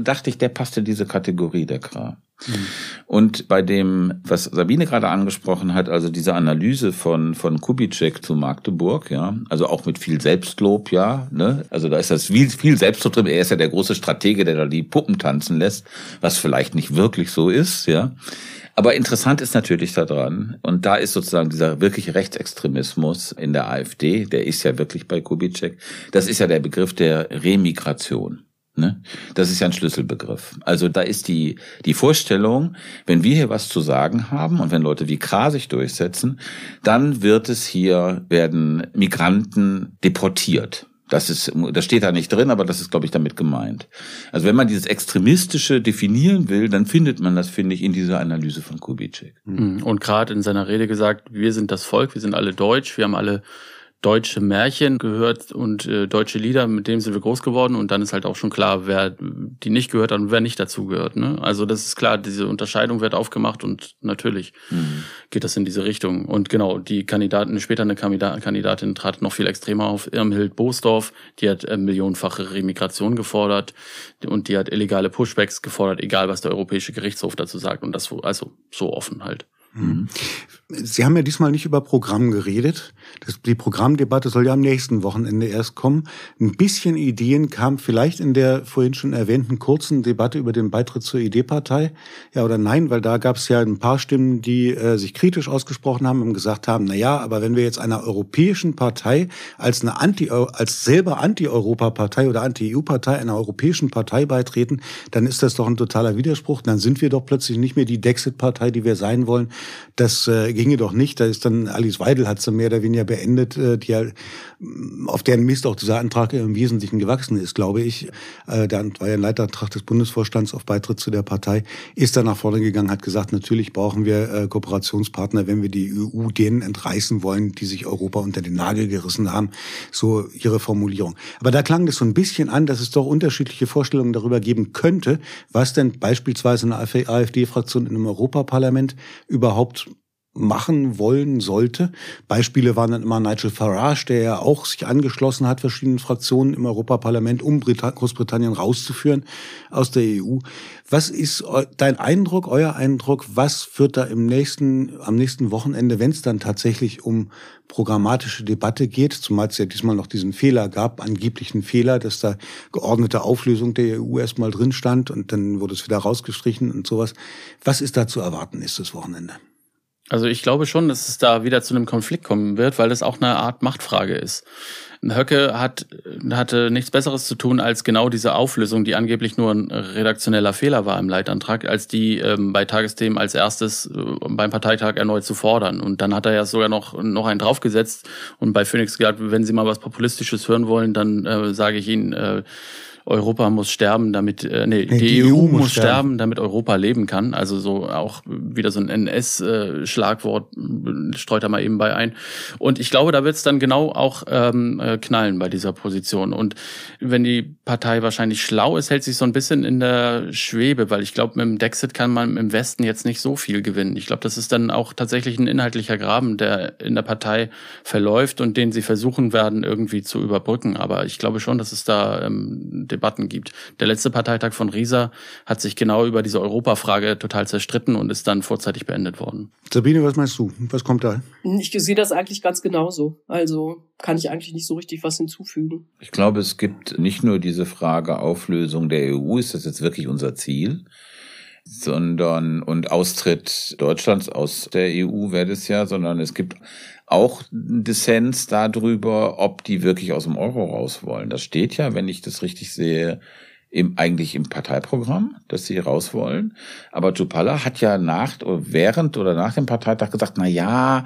dachte ich, der passt in diese Kategorie, der Kram. Mhm. Und bei dem, was Sabine gerade angesprochen hat, also diese Analyse von, von Kubitschek zu Magdeburg, ja, also auch mit viel Selbstlob, ja, ne, also da ist das viel, viel Selbstlob drin. Er ist ja der große Stratege, der da die Puppen tanzen lässt, was vielleicht nicht wirklich so ist, ja. Aber interessant ist natürlich daran, und da ist sozusagen dieser wirkliche Rechtsextremismus in der AfD, der ist ja wirklich bei Kubitschek, das ist ja der Begriff der Remigration. Ne? Das ist ja ein Schlüsselbegriff. Also da ist die, die Vorstellung, wenn wir hier was zu sagen haben und wenn Leute wie Kra sich durchsetzen, dann wird es hier, werden Migranten deportiert. Das ist, das steht da nicht drin, aber das ist, glaube ich, damit gemeint. Also wenn man dieses Extremistische definieren will, dann findet man das, finde ich, in dieser Analyse von Kubitschek. Mhm. Und gerade in seiner Rede gesagt, wir sind das Volk, wir sind alle deutsch, wir haben alle deutsche Märchen gehört und äh, deutsche Lieder, mit denen sind wir groß geworden und dann ist halt auch schon klar, wer die nicht gehört hat und wer nicht dazu gehört. Ne? Also das ist klar, diese Unterscheidung wird aufgemacht und natürlich mhm. geht das in diese Richtung. Und genau, die Kandidaten, später eine Kandidatin trat noch viel extremer auf, Irmhild Boosdorf, die hat äh, millionenfache Remigration gefordert und die hat illegale Pushbacks gefordert, egal was der Europäische Gerichtshof dazu sagt und das also so offen halt. Mhm. Sie haben ja diesmal nicht über Programm geredet. Das, die Programmdebatte soll ja am nächsten Wochenende erst kommen. Ein bisschen Ideen kam vielleicht in der vorhin schon erwähnten kurzen Debatte über den Beitritt zur ID-Partei. Ja oder nein, weil da gab es ja ein paar Stimmen, die äh, sich kritisch ausgesprochen haben und gesagt haben, na ja, aber wenn wir jetzt einer europäischen Partei als eine Anti als selber Anti-Europa-Partei oder Anti-EU-Partei einer europäischen Partei beitreten, dann ist das doch ein totaler Widerspruch. Dann sind wir doch plötzlich nicht mehr die Dexit-Partei, die wir sein wollen. Das äh, ginge doch nicht. Da ist dann Alice Weidel hat sie mehr oder weniger beendet, äh, die ja, auf deren Mist auch dieser Antrag im Wesentlichen gewachsen ist, glaube ich. Äh, da war ja ein Leiterantrag des Bundesvorstands auf Beitritt zu der Partei, ist da nach vorne gegangen, hat gesagt, natürlich brauchen wir äh, Kooperationspartner, wenn wir die EU denen entreißen wollen, die sich Europa unter den Nagel gerissen haben. So ihre Formulierung. Aber da klang das so ein bisschen an, dass es doch unterschiedliche Vorstellungen darüber geben könnte, was denn beispielsweise eine AfD-Fraktion in einem Europaparlament überhaupt machen wollen sollte. Beispiele waren dann immer Nigel Farage, der ja auch sich angeschlossen hat, verschiedenen Fraktionen im Europaparlament, um Großbritannien rauszuführen aus der EU. Was ist dein Eindruck, euer Eindruck? Was wird da im nächsten, am nächsten Wochenende, wenn es dann tatsächlich um programmatische Debatte geht, zumal es ja diesmal noch diesen Fehler gab, angeblichen Fehler, dass da geordnete Auflösung der EU erstmal drin stand und dann wurde es wieder rausgestrichen und sowas. Was ist da zu erwarten nächstes Wochenende? Also ich glaube schon, dass es da wieder zu einem Konflikt kommen wird, weil es auch eine Art Machtfrage ist. Höcke hat, hatte nichts Besseres zu tun, als genau diese Auflösung, die angeblich nur ein redaktioneller Fehler war im Leitantrag, als die ähm, bei Tagesthemen als erstes äh, beim Parteitag erneut zu fordern. Und dann hat er ja sogar noch, noch einen draufgesetzt und bei Phoenix gesagt, wenn Sie mal was Populistisches hören wollen, dann äh, sage ich Ihnen, äh, Europa muss sterben, damit äh, nee, nee die, EU, EU muss sterben. sterben. damit Europa leben kann. Also so auch wieder so ein NS-Schlagwort äh, streut er mal eben bei ein. Und ich glaube, da wird es dann genau auch ähm, äh, knallen bei dieser Position. Und wenn die Partei wahrscheinlich schlau ist, hält sich so ein bisschen in der Schwebe, weil ich glaube, mit dem Dexit kann man im Westen jetzt nicht so viel gewinnen. Ich glaube, das ist dann auch tatsächlich ein inhaltlicher Graben, der in der Partei verläuft und den sie versuchen werden, irgendwie zu überbrücken. Aber ich glaube schon, dass es da ähm, Debatten gibt. Der letzte Parteitag von Risa hat sich genau über diese Europafrage total zerstritten und ist dann vorzeitig beendet worden. Sabine, was meinst du? Was kommt da? Ich sehe das eigentlich ganz genauso. Also kann ich eigentlich nicht so richtig was hinzufügen. Ich glaube, es gibt nicht nur diese Frage Auflösung der EU, ist das jetzt wirklich unser Ziel? sondern und Austritt Deutschlands aus der EU wäre das ja, sondern es gibt auch Dissens darüber, ob die wirklich aus dem Euro raus wollen. Das steht ja, wenn ich das richtig sehe, im, eigentlich im Parteiprogramm, dass sie raus wollen. Aber Tupala hat ja nach, während oder nach dem Parteitag gesagt, na ja,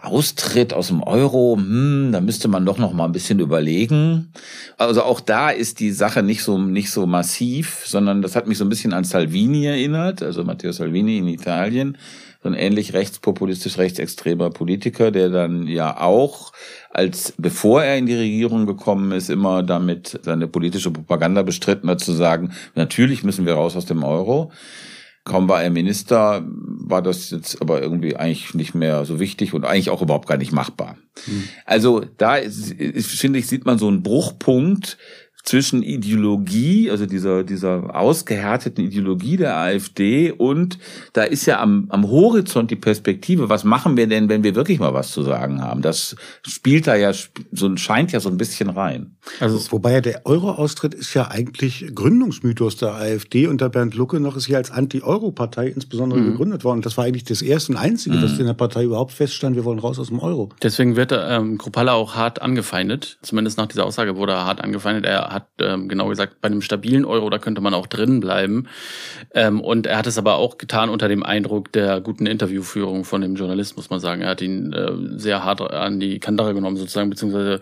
Austritt aus dem Euro, hm, da müsste man doch noch mal ein bisschen überlegen. Also auch da ist die Sache nicht so nicht so massiv, sondern das hat mich so ein bisschen an Salvini erinnert, also Matteo Salvini in Italien, so ein ähnlich rechtspopulistisch rechtsextremer Politiker, der dann ja auch als bevor er in die Regierung gekommen ist, immer damit seine politische Propaganda bestritten hat zu sagen, natürlich müssen wir raus aus dem Euro. Kaum war er Minister, war das jetzt aber irgendwie eigentlich nicht mehr so wichtig und eigentlich auch überhaupt gar nicht machbar. Mhm. Also da ist, ist, finde ich, sieht man so einen Bruchpunkt zwischen Ideologie, also dieser, dieser ausgehärteten Ideologie der AfD und da ist ja am, am Horizont die Perspektive, was machen wir denn, wenn wir wirklich mal was zu sagen haben? Das spielt da ja, so scheint ja so ein bisschen rein. Also, wobei ja der Euro-Austritt ist ja eigentlich Gründungsmythos der AfD unter Bernd Lucke noch ist hier als Anti-Euro-Partei insbesondere mhm. gegründet worden. Das war eigentlich das erste und einzige, mhm. was in der Partei überhaupt feststand, wir wollen raus aus dem Euro. Deswegen wird ähm, Kropalla auch hart angefeindet. Zumindest nach dieser Aussage wurde er hart angefeindet. Er hat ähm, genau gesagt, bei einem stabilen Euro, da könnte man auch drin bleiben. Ähm, und er hat es aber auch getan unter dem Eindruck der guten Interviewführung von dem Journalist, muss man sagen. Er hat ihn äh, sehr hart an die Kandare genommen, sozusagen, beziehungsweise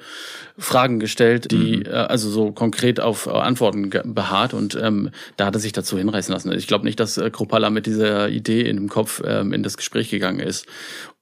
Fragen gestellt, die mhm. äh, also so konkret auf äh, Antworten beharrt. Und ähm, da hat er sich dazu hinreißen lassen. Ich glaube nicht, dass äh, Kropala mit dieser Idee in dem Kopf ähm, in das Gespräch gegangen ist.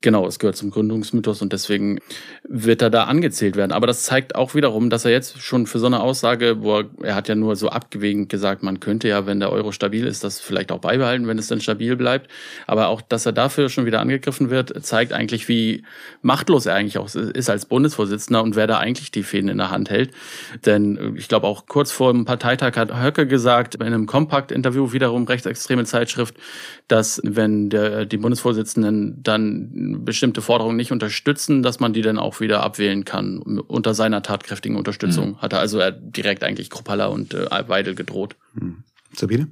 Genau, es gehört zum Gründungsmythos und deswegen wird er da angezählt werden. Aber das zeigt auch wiederum, dass er jetzt schon für so eine Aussage, wo er, er hat ja nur so abgewägend gesagt, man könnte ja, wenn der Euro stabil ist, das vielleicht auch beibehalten, wenn es dann stabil bleibt. Aber auch, dass er dafür schon wieder angegriffen wird, zeigt eigentlich, wie machtlos er eigentlich auch ist als Bundesvorsitzender und wer da eigentlich die Fäden in der Hand hält. Denn ich glaube auch kurz vor dem Parteitag hat Höcke gesagt, in einem Kompakt-Interview wiederum rechtsextreme Zeitschrift, dass wenn der, die Bundesvorsitzenden dann bestimmte Forderungen nicht unterstützen, dass man die dann auch wieder abwählen kann unter seiner tatkräftigen Unterstützung. Mhm. Hat er also er direkt eigentlich Kruppalla und äh, Weidel gedroht. Mhm. Sabine?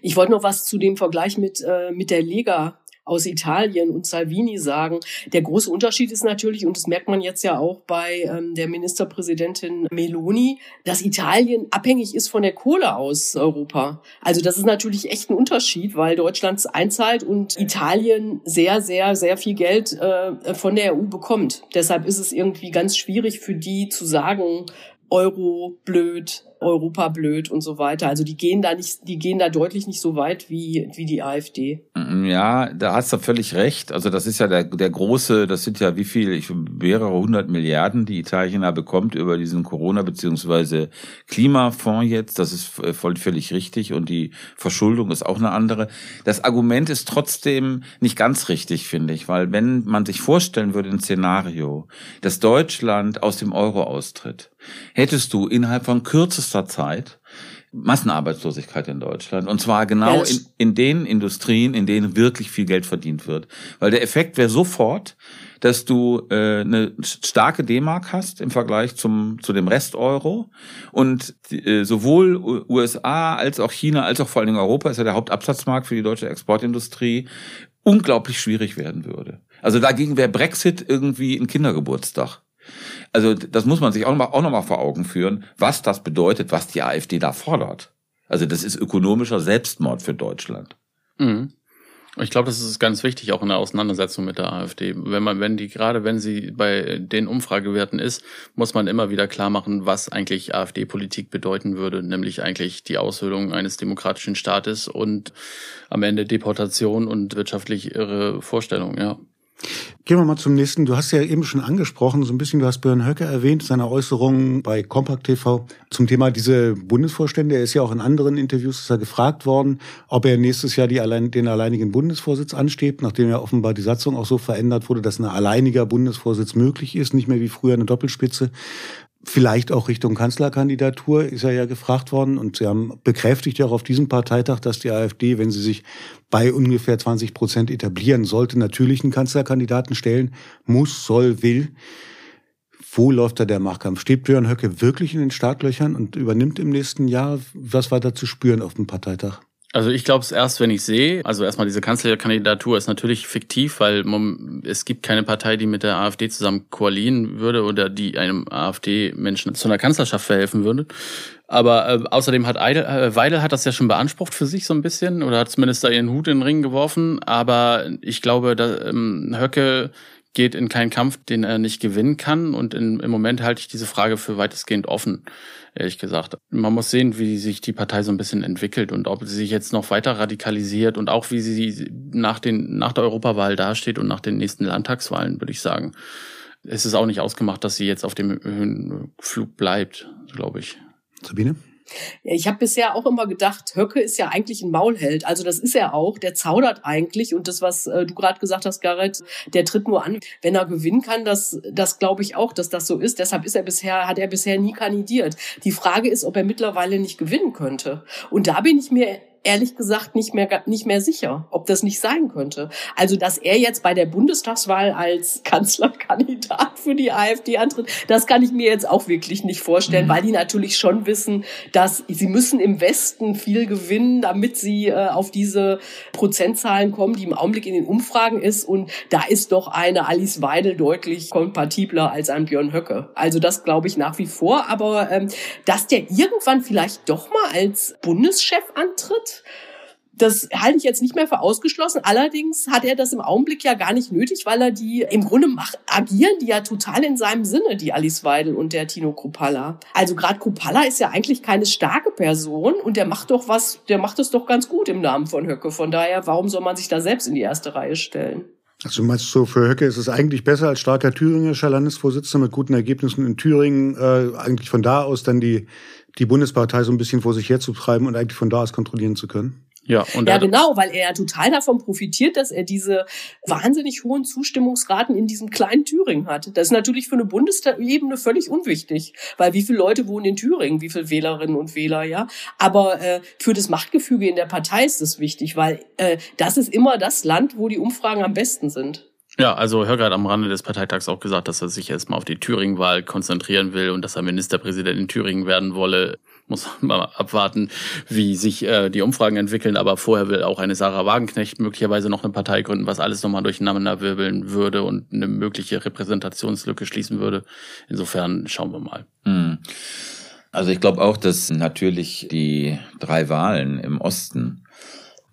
Ich wollte noch was zu dem Vergleich mit, äh, mit der Lega aus Italien und Salvini sagen. Der große Unterschied ist natürlich, und das merkt man jetzt ja auch bei ähm, der Ministerpräsidentin Meloni, dass Italien abhängig ist von der Kohle aus Europa. Also das ist natürlich echt ein Unterschied, weil Deutschland einzahlt und Italien sehr, sehr, sehr viel Geld äh, von der EU bekommt. Deshalb ist es irgendwie ganz schwierig für die zu sagen, Euro blöd, Europa blöd und so weiter. Also die gehen da nicht, die gehen da deutlich nicht so weit wie, wie die AfD. Mm, ja, da hast du völlig recht. Also das ist ja der, der große, das sind ja wie viel, ich, mehrere hundert Milliarden, die Italien da bekommt über diesen Corona- beziehungsweise Klimafonds jetzt. Das ist voll völlig richtig und die Verschuldung ist auch eine andere. Das Argument ist trotzdem nicht ganz richtig, finde ich, weil wenn man sich vorstellen würde, ein Szenario, dass Deutschland aus dem Euro austritt, hättest du innerhalb von kürzester Zeit Massenarbeitslosigkeit in Deutschland. Und zwar genau in, in den Industrien, in denen wirklich viel Geld verdient wird. Weil der Effekt wäre sofort, dass du äh, eine starke D-Mark hast im Vergleich zum zu dem Rest Euro und äh, sowohl USA als auch China als auch vor allen Dingen Europa ist ja der Hauptabsatzmarkt für die deutsche Exportindustrie unglaublich schwierig werden würde. Also dagegen wäre Brexit irgendwie ein Kindergeburtstag. Also das muss man sich auch nochmal auch noch mal vor Augen führen, was das bedeutet, was die AfD da fordert. Also das ist ökonomischer Selbstmord für Deutschland. Mhm. Ich glaube, das ist ganz wichtig, auch in der Auseinandersetzung mit der AfD. Wenn man, wenn die, gerade wenn sie bei den Umfragewerten ist, muss man immer wieder klar machen, was eigentlich AfD-Politik bedeuten würde, nämlich eigentlich die Aushöhlung eines demokratischen Staates und am Ende Deportation und wirtschaftlich irre Vorstellungen, ja. Gehen wir mal zum nächsten. Du hast ja eben schon angesprochen, so ein bisschen, du hast Björn Höcke erwähnt, seine Äußerungen bei Compact TV zum Thema diese Bundesvorstände. Er ist ja auch in anderen Interviews er gefragt worden, ob er nächstes Jahr die allein, den alleinigen Bundesvorsitz anstrebt, nachdem ja offenbar die Satzung auch so verändert wurde, dass ein alleiniger Bundesvorsitz möglich ist, nicht mehr wie früher eine Doppelspitze vielleicht auch Richtung Kanzlerkandidatur ist er ja gefragt worden und sie haben bekräftigt ja auch auf diesem Parteitag, dass die AfD, wenn sie sich bei ungefähr 20 Prozent etablieren sollte, natürlich einen Kanzlerkandidaten stellen muss, soll, will. Wo läuft da der Machtkampf? Steht Björn Höcke wirklich in den Startlöchern und übernimmt im nächsten Jahr? Was war da zu spüren auf dem Parteitag? Also ich glaube es erst, wenn ich sehe. Also erstmal diese Kanzlerkandidatur ist natürlich fiktiv, weil es gibt keine Partei, die mit der AfD zusammen koalieren würde oder die einem AfD-Menschen zu einer Kanzlerschaft verhelfen würde. Aber äh, außerdem hat Eidel, äh, Weidel hat das ja schon beansprucht für sich so ein bisschen oder hat zumindest da ihren Hut in den Ring geworfen. Aber ich glaube, dass, ähm, Höcke geht in keinen Kampf, den er nicht gewinnen kann. Und in, im Moment halte ich diese Frage für weitestgehend offen, ehrlich gesagt. Man muss sehen, wie sich die Partei so ein bisschen entwickelt und ob sie sich jetzt noch weiter radikalisiert und auch wie sie nach, den, nach der Europawahl dasteht und nach den nächsten Landtagswahlen, würde ich sagen. Es ist auch nicht ausgemacht, dass sie jetzt auf dem Höhenflug bleibt, glaube ich. Sabine? Ich habe bisher auch immer gedacht, Höcke ist ja eigentlich ein Maulheld. Also das ist er auch. Der zaudert eigentlich. Und das, was äh, du gerade gesagt hast, Garrett, der tritt nur an, wenn er gewinnen kann. Das, das glaube ich auch, dass das so ist. Deshalb ist er bisher, hat er bisher nie kandidiert. Die Frage ist, ob er mittlerweile nicht gewinnen könnte. Und da bin ich mir ehrlich gesagt nicht mehr, nicht mehr sicher, ob das nicht sein könnte. Also, dass er jetzt bei der Bundestagswahl als Kanzlerkandidat für die AfD antritt, das kann ich mir jetzt auch wirklich nicht vorstellen, mhm. weil die natürlich schon wissen, dass sie müssen im Westen viel gewinnen, damit sie äh, auf diese Prozentzahlen kommen, die im Augenblick in den Umfragen ist. Und da ist doch eine Alice Weidel deutlich kompatibler als ein Björn Höcke. Also das glaube ich nach wie vor. Aber ähm, dass der irgendwann vielleicht doch mal als Bundeschef antritt, das halte ich jetzt nicht mehr für ausgeschlossen. Allerdings hat er das im Augenblick ja gar nicht nötig, weil er die im Grunde macht, agieren die ja total in seinem Sinne, die Alice Weidel und der Tino Kruppalla. Also gerade Kruppalla ist ja eigentlich keine starke Person und der macht doch was, der macht es doch ganz gut im Namen von Höcke. Von daher, warum soll man sich da selbst in die erste Reihe stellen? Also meinst du, für Höcke ist es eigentlich besser als starker thüringischer Landesvorsitzender mit guten Ergebnissen in Thüringen, äh, eigentlich von da aus dann die die Bundespartei so ein bisschen vor sich herzutreiben und eigentlich von da aus kontrollieren zu können. Ja, und ja, genau, weil er ja total davon profitiert, dass er diese wahnsinnig hohen Zustimmungsraten in diesem kleinen Thüringen hat. Das ist natürlich für eine Bundesebene völlig unwichtig, weil wie viele Leute wohnen in Thüringen, wie viele Wählerinnen und Wähler, ja. Aber äh, für das Machtgefüge in der Partei ist das wichtig, weil äh, das ist immer das Land, wo die Umfragen am besten sind. Ja, also Höcker hat am Rande des Parteitags auch gesagt, dass er sich erstmal auf die Thüringen-Wahl konzentrieren will und dass er Ministerpräsident in Thüringen werden wolle. Muss man mal abwarten, wie sich äh, die Umfragen entwickeln. Aber vorher will auch eine Sarah Wagenknecht möglicherweise noch eine Partei gründen, was alles nochmal durcheinander wirbeln würde und eine mögliche Repräsentationslücke schließen würde. Insofern schauen wir mal. Hm. Also ich glaube auch, dass natürlich die drei Wahlen im Osten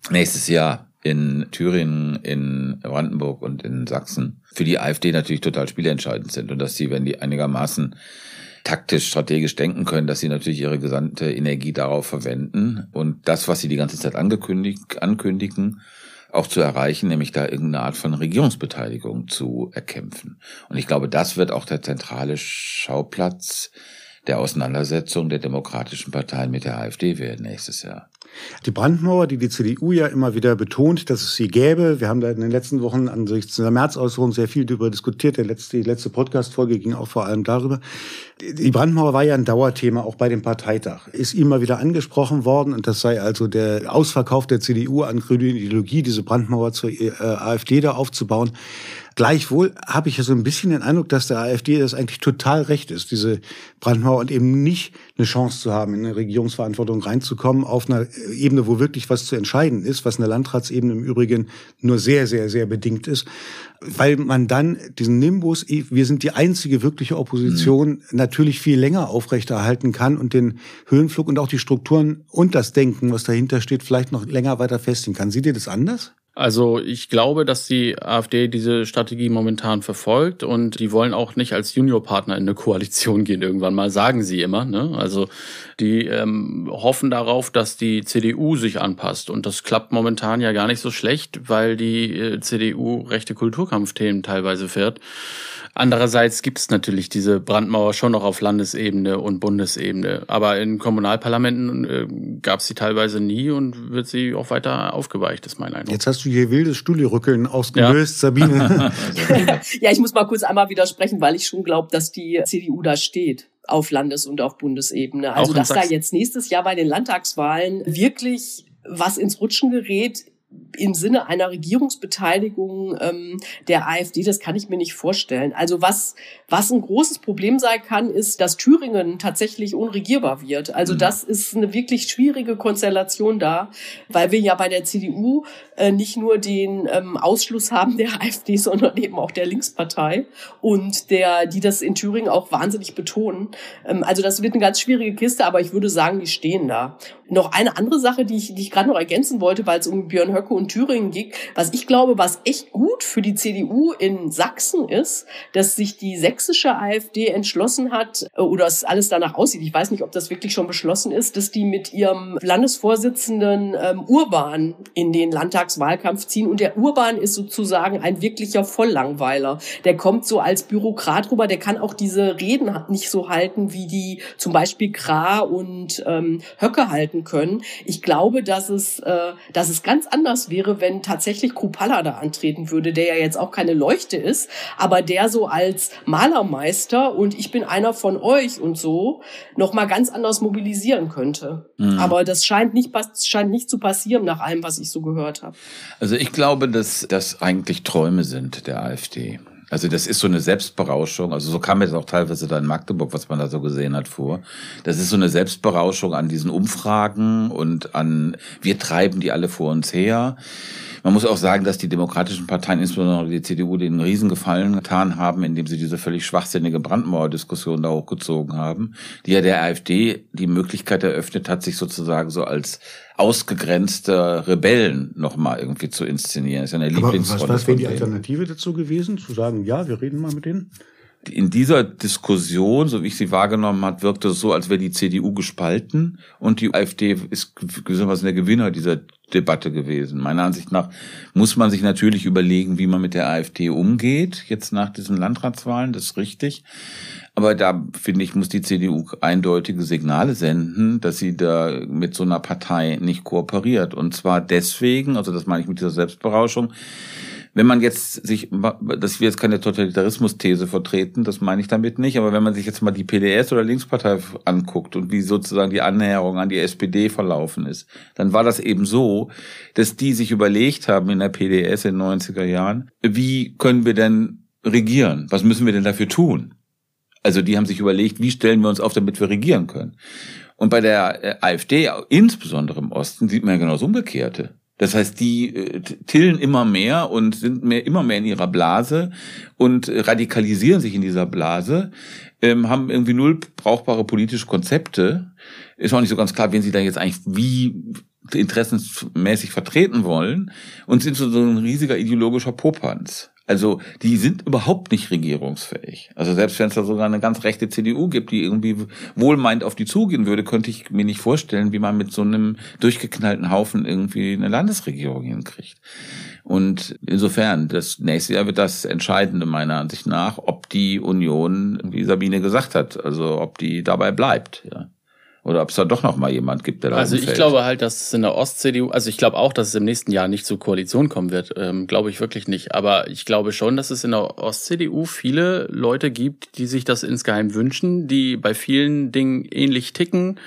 nächstes Jahr in Thüringen, in Brandenburg und in Sachsen für die AfD natürlich total spielentscheidend sind und dass sie, wenn die einigermaßen taktisch, strategisch denken können, dass sie natürlich ihre gesamte Energie darauf verwenden und das, was sie die ganze Zeit angekündigt, ankündigen, auch zu erreichen, nämlich da irgendeine Art von Regierungsbeteiligung zu erkämpfen. Und ich glaube, das wird auch der zentrale Schauplatz der Auseinandersetzung der demokratischen Parteien mit der AfD werden nächstes Jahr. Die Brandmauer, die die CDU ja immer wieder betont, dass es sie gäbe. Wir haben da in den letzten Wochen an der Märzäußerung sehr viel darüber diskutiert. Der letzte, die letzte Podcast-Folge ging auch vor allem darüber. Die Brandmauer war ja ein Dauerthema, auch bei dem Parteitag. Ist immer wieder angesprochen worden und das sei also der Ausverkauf der CDU an grüne Ideologie, diese Brandmauer zur äh, AfD da aufzubauen. Gleichwohl habe ich ja so ein bisschen den Eindruck, dass der AfD das eigentlich total recht ist, diese Brandmauer und eben nicht eine Chance zu haben, in eine Regierungsverantwortung reinzukommen auf einer Ebene, wo wirklich was zu entscheiden ist, was in der Landratsebene im Übrigen nur sehr, sehr, sehr bedingt ist, weil man dann diesen Nimbus, wir sind die einzige wirkliche Opposition, mhm. natürlich viel länger aufrechterhalten kann und den Höhenflug und auch die Strukturen und das Denken, was dahinter steht, vielleicht noch länger weiter festigen kann. Seht ihr das anders? Also ich glaube, dass die AfD diese Strategie momentan verfolgt und die wollen auch nicht als Juniorpartner in eine Koalition gehen irgendwann mal, sagen sie immer. Ne? Also die ähm, hoffen darauf, dass die CDU sich anpasst und das klappt momentan ja gar nicht so schlecht, weil die äh, CDU rechte Kulturkampfthemen teilweise fährt. Andererseits gibt es natürlich diese Brandmauer schon noch auf Landesebene und Bundesebene. Aber in Kommunalparlamenten äh, gab es sie teilweise nie und wird sie auch weiter aufgeweicht, ist mein Eindruck. Jetzt hast du hier wildes Stuhlrückeln ausgelöst, ja. Sabine. ja, ich muss mal kurz einmal widersprechen, weil ich schon glaube, dass die CDU da steht auf Landes- und auf Bundesebene. Also, dass da jetzt nächstes Jahr bei den Landtagswahlen wirklich was ins Rutschen gerät, im Sinne einer Regierungsbeteiligung ähm, der AfD, das kann ich mir nicht vorstellen. Also was, was ein großes Problem sein kann, ist, dass Thüringen tatsächlich unregierbar wird. Also mhm. das ist eine wirklich schwierige Konstellation da, weil wir ja bei der CDU äh, nicht nur den ähm, Ausschluss haben der AfD, sondern eben auch der Linkspartei und der, die das in Thüringen auch wahnsinnig betonen. Ähm, also das wird eine ganz schwierige Kiste, aber ich würde sagen, die stehen da. Noch eine andere Sache, die ich, die ich gerade noch ergänzen wollte, weil es um Björn Höcke und Thüringen ging, was ich glaube, was echt gut für die CDU in Sachsen ist, dass sich die sächsische AfD entschlossen hat, äh, oder es alles danach aussieht, ich weiß nicht, ob das wirklich schon beschlossen ist, dass die mit ihrem Landesvorsitzenden ähm, Urban in den Landtagswahlkampf ziehen. Und der Urban ist sozusagen ein wirklicher Volllangweiler. Der kommt so als Bürokrat rüber, der kann auch diese Reden nicht so halten, wie die zum Beispiel Kra und ähm, Höcke halten können. Ich glaube, dass es, äh, dass es ganz anders wäre, wenn tatsächlich Krupalla da antreten würde, der ja jetzt auch keine Leuchte ist, aber der so als Malermeister und ich bin einer von euch und so noch mal ganz anders mobilisieren könnte. Mhm. Aber das scheint nicht, scheint nicht zu passieren nach allem, was ich so gehört habe. Also ich glaube, dass das eigentlich Träume sind der AfD. Also das ist so eine Selbstberauschung. Also so kam das auch teilweise da in Magdeburg, was man da so gesehen hat, vor. Das ist so eine Selbstberauschung an diesen Umfragen und an, wir treiben die alle vor uns her. Man muss auch sagen, dass die demokratischen Parteien, insbesondere die CDU, den Riesengefallen getan haben, indem sie diese völlig schwachsinnige Brandmauer-Diskussion da hochgezogen haben, die ja der AfD die Möglichkeit eröffnet hat, sich sozusagen so als ausgegrenzte Rebellen nochmal irgendwie zu inszenieren. Das ist ja eine Lieblingsrolle. Was, was wäre die Alternative dazu gewesen? Zu sagen, ja, wir reden mal mit denen? in dieser Diskussion, so wie ich sie wahrgenommen hat, wirkte es so, als wäre die CDU gespalten und die AfD ist gewissermaßen der Gewinner dieser Debatte gewesen. Meiner Ansicht nach muss man sich natürlich überlegen, wie man mit der AfD umgeht, jetzt nach diesen Landratswahlen, das ist richtig. Aber da, finde ich, muss die CDU eindeutige Signale senden, dass sie da mit so einer Partei nicht kooperiert. Und zwar deswegen, also das meine ich mit dieser Selbstberauschung, wenn man jetzt sich, dass wir jetzt keine Totalitarismus-These vertreten, das meine ich damit nicht, aber wenn man sich jetzt mal die PDS oder Linkspartei anguckt und wie sozusagen die Annäherung an die SPD verlaufen ist, dann war das eben so, dass die sich überlegt haben in der PDS in den 90er Jahren, wie können wir denn regieren? Was müssen wir denn dafür tun? Also die haben sich überlegt, wie stellen wir uns auf, damit wir regieren können. Und bei der äh, AfD, insbesondere im Osten, sieht man ja genau das Umgekehrte. Das heißt, die äh, tillen immer mehr und sind mehr, immer mehr in ihrer Blase und äh, radikalisieren sich in dieser Blase, ähm, haben irgendwie null brauchbare politische Konzepte. Ist auch nicht so ganz klar, wen sie da jetzt eigentlich wie interessensmäßig vertreten wollen und sind so, so ein riesiger ideologischer Popanz. Also die sind überhaupt nicht regierungsfähig. Also selbst wenn es da sogar eine ganz rechte CDU gibt, die irgendwie wohlmeint auf die zugehen würde, könnte ich mir nicht vorstellen, wie man mit so einem durchgeknallten Haufen irgendwie eine Landesregierung hinkriegt. Und insofern, das nächste Jahr wird das Entscheidende meiner Ansicht nach, ob die Union, wie Sabine gesagt hat, also ob die dabei bleibt. Ja. Oder ob es da doch noch mal jemand gibt, der da Also ich glaube halt, dass es in der Ost-CDU, also ich glaube auch, dass es im nächsten Jahr nicht zur Koalition kommen wird. Ähm, glaube ich wirklich nicht. Aber ich glaube schon, dass es in der Ost-CDU viele Leute gibt, die sich das insgeheim wünschen, die bei vielen Dingen ähnlich ticken,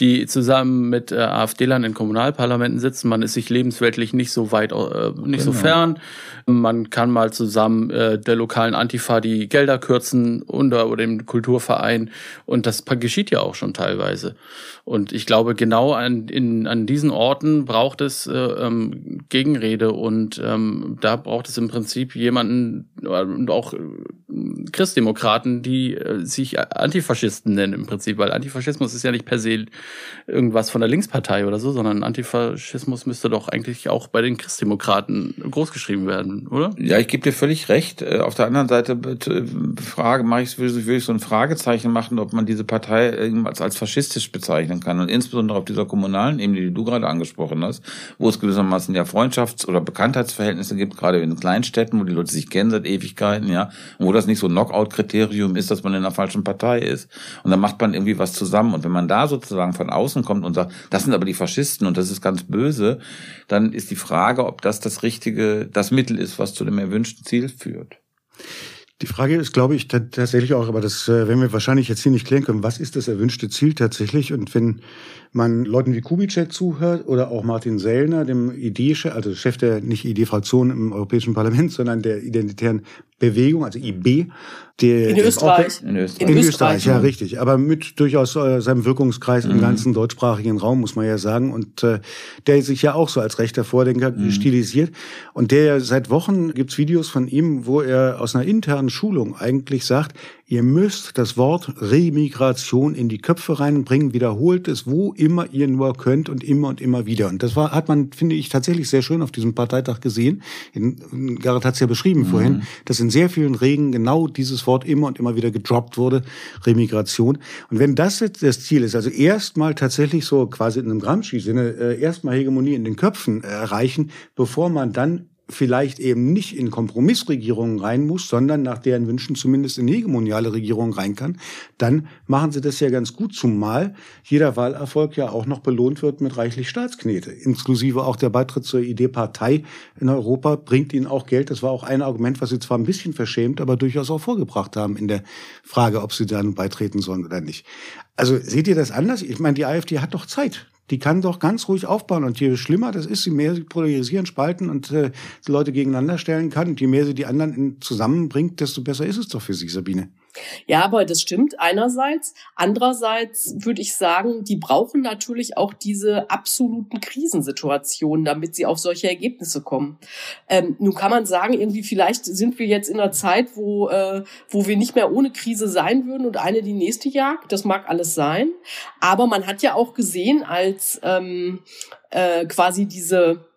die zusammen mit äh, AfD-Lern in Kommunalparlamenten sitzen. Man ist sich lebensweltlich nicht so weit, äh, nicht so Genau. fern. Man kann mal zusammen äh, der lokalen Antifa die Gelder kürzen unter oder dem Kulturverein. Und das geschieht ja auch schon teilweise. Und ich glaube, genau an, in, an diesen Orten braucht es äh, ähm, Gegenrede und ähm, da braucht es im Prinzip jemanden äh, und auch äh, Christdemokraten, die äh, sich Antifaschisten nennen im Prinzip, weil Antifaschismus ist ja nicht per se irgendwas von der Linkspartei oder so, sondern Antifaschismus müsste doch eigentlich auch bei den Christdemokraten großgeschrieben werden, oder? Ja, ich gebe dir völlig recht. Äh, Auf der anderen Seite äh, Frage mache ich würde ich so ein Fragezeichen machen, ob man diese Partei irgendwas als faschistisch bezeichnen kann und insbesondere auf dieser kommunalen Ebene, die du gerade angesprochen hast, wo es gewissermaßen ja Freundschafts- oder Bekanntheitsverhältnisse gibt, gerade in Kleinstädten, wo die Leute sich kennen seit Ewigkeiten, ja, und wo das nicht so ein Knockout-Kriterium ist, dass man in einer falschen Partei ist. Und dann macht man irgendwie was zusammen. Und wenn man da sozusagen von außen kommt und sagt, das sind aber die Faschisten und das ist ganz böse, dann ist die Frage, ob das das richtige, das Mittel ist, was zu dem erwünschten Ziel führt. Die Frage ist, glaube ich, ta- tatsächlich auch, aber das äh, werden wir wahrscheinlich jetzt hier nicht klären können. Was ist das erwünschte Ziel tatsächlich? Und wenn man Leuten wie Kubitschek zuhört oder auch Martin Sellner, dem ID-Chef, also Chef der nicht ID-Fraktion im Europäischen Parlament, sondern der identitären Bewegung, also IB, der In Österreich. In Österreich. in Österreich, ja, ja. richtig. Aber mit durchaus äh, seinem Wirkungskreis im ganzen deutschsprachigen Raum, muss man ja sagen. Und äh, der sich ja auch so als rechter Vordenker stilisiert. Und der seit Wochen gibt's Videos von ihm, wo er aus einer internen Schulung eigentlich sagt, ihr müsst das Wort Remigration in die Köpfe reinbringen, wiederholt es, wo immer ihr nur könnt und immer und immer wieder. Und das war, hat man, finde ich, tatsächlich sehr schön auf diesem Parteitag gesehen. In, Garrett hat's ja beschrieben vorhin, dass in sehr vielen Regen genau dieses Wort immer und immer wieder gedroppt wurde, Remigration. Und wenn das jetzt das Ziel ist, also erstmal tatsächlich so quasi in einem Gramsci-Sinne, äh, erstmal Hegemonie in den Köpfen äh, erreichen, bevor man dann vielleicht eben nicht in Kompromissregierungen rein muss, sondern nach deren Wünschen zumindest in hegemoniale Regierungen rein kann, dann machen sie das ja ganz gut, zumal jeder Wahlerfolg ja auch noch belohnt wird mit reichlich Staatsknete. Inklusive auch der Beitritt zur ID-Partei in Europa bringt ihnen auch Geld. Das war auch ein Argument, was sie zwar ein bisschen verschämt, aber durchaus auch vorgebracht haben in der Frage, ob sie da nun beitreten sollen oder nicht. Also seht ihr das anders? Ich meine, die AfD hat doch Zeit. Die kann doch ganz ruhig aufbauen. Und je schlimmer das ist, je mehr sie polarisieren, spalten und äh, die Leute gegeneinander stellen kann und je mehr sie die anderen in, zusammenbringt, desto besser ist es doch für sie, Sabine. Ja, aber das stimmt einerseits. Andererseits würde ich sagen, die brauchen natürlich auch diese absoluten Krisensituationen, damit sie auf solche Ergebnisse kommen. Ähm, nun kann man sagen, irgendwie vielleicht sind wir jetzt in einer Zeit, wo, äh, wo wir nicht mehr ohne Krise sein würden und eine die nächste jagt. Das mag alles sein. Aber man hat ja auch gesehen, als ähm, äh, quasi diese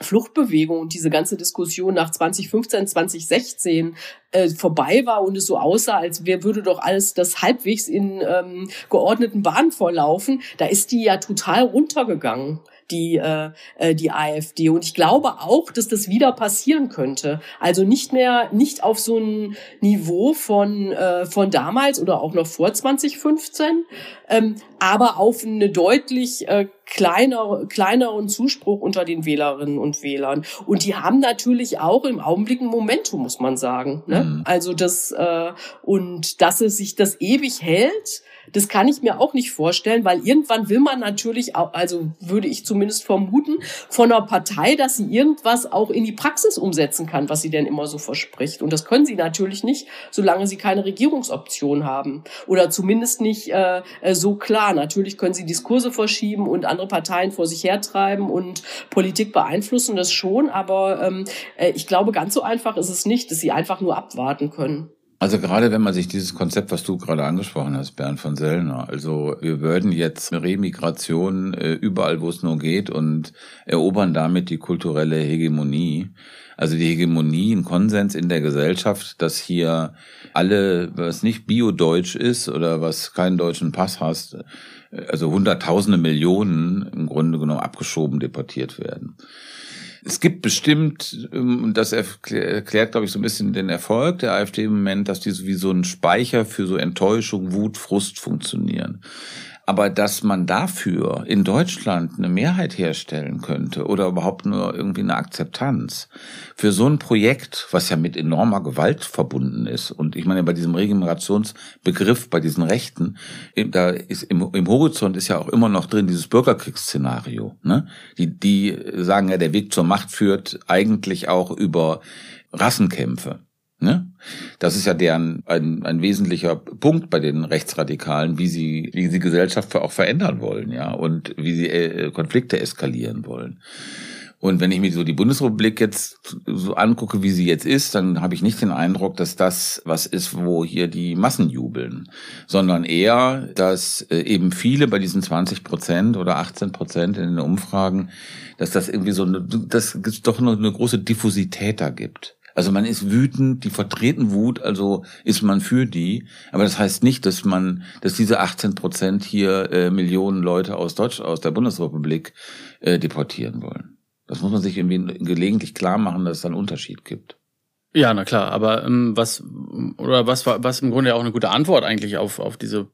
Fluchtbewegung und diese ganze Diskussion nach 2015, 2016 äh, vorbei war und es so aussah, als wer würde doch alles das halbwegs in ähm, geordneten Bahnen vorlaufen, da ist die ja total runtergegangen die äh, äh, die AfD und ich glaube auch, dass das wieder passieren könnte. Also nicht mehr nicht auf so ein Niveau von äh, von damals oder auch noch vor 2015, ähm, aber auf eine deutlich äh, kleiner, kleineren Zuspruch unter den Wählerinnen und Wählern. Und die haben natürlich auch im Augenblick ein Momentum, muss man sagen. Ne? Mhm. Also das äh, und dass es sich das ewig hält, das kann ich mir auch nicht vorstellen, weil irgendwann will man natürlich auch, also würde ich zumindest vermuten, von einer Partei, dass sie irgendwas auch in die Praxis umsetzen kann, was sie denn immer so verspricht. Und das können sie natürlich nicht, solange sie keine Regierungsoption haben. Oder zumindest nicht äh, äh, so klar. Natürlich können sie Diskurse verschieben und andere Parteien vor sich hertreiben und Politik beeinflussen, das schon. Aber ähm, äh, ich glaube, ganz so einfach ist es nicht, dass sie einfach nur abwarten können. Also gerade wenn man sich dieses Konzept, was du gerade angesprochen hast, Bernd von Sellner, also wir würden jetzt Remigration äh, überall, wo es nur geht und erobern damit die kulturelle Hegemonie. Also die Hegemonie, ein Konsens in der Gesellschaft, dass hier alle, was nicht biodeutsch ist oder was keinen deutschen Pass hast, äh, also hunderttausende Millionen im Grunde genommen abgeschoben, deportiert werden. Es gibt bestimmt, ähm, und das erklärt, glaube ich, so ein bisschen den Erfolg der AfD im Moment, dass die so wie so ein Speicher für so Enttäuschung, Wut, Frust funktionieren. Aber dass man dafür in Deutschland eine Mehrheit herstellen könnte oder überhaupt nur irgendwie eine Akzeptanz für so ein Projekt, was ja mit enormer Gewalt verbunden ist. Und ich meine, bei diesem Regenerationsbegriff, bei diesen Rechten, da ist im, im Horizont ist ja auch immer noch drin dieses Bürgerkriegsszenario. Ne? Die, die sagen ja, der Weg zur Macht führt eigentlich auch über Rassenkämpfe. Ne? Das ist ja deren ein, ein wesentlicher Punkt bei den Rechtsradikalen, wie sie wie sie Gesellschaft auch verändern wollen, ja, und wie sie äh, Konflikte eskalieren wollen. Und wenn ich mir so die Bundesrepublik jetzt so angucke, wie sie jetzt ist, dann habe ich nicht den Eindruck, dass das was ist, wo hier die Massen jubeln, sondern eher, dass äh, eben viele bei diesen 20 Prozent oder 18 Prozent in den Umfragen, dass das irgendwie so eine, dass es doch noch eine große Diffusität da gibt. Also man ist wütend, die vertreten Wut, also ist man für die. Aber das heißt nicht, dass man, dass diese 18 Prozent hier äh, Millionen Leute aus Deutsch, aus der Bundesrepublik äh, deportieren wollen. Das muss man sich irgendwie gelegentlich klar machen, dass es einen Unterschied gibt. Ja, na klar, aber ähm, was oder was war was im Grunde auch eine gute Antwort eigentlich auf auf diese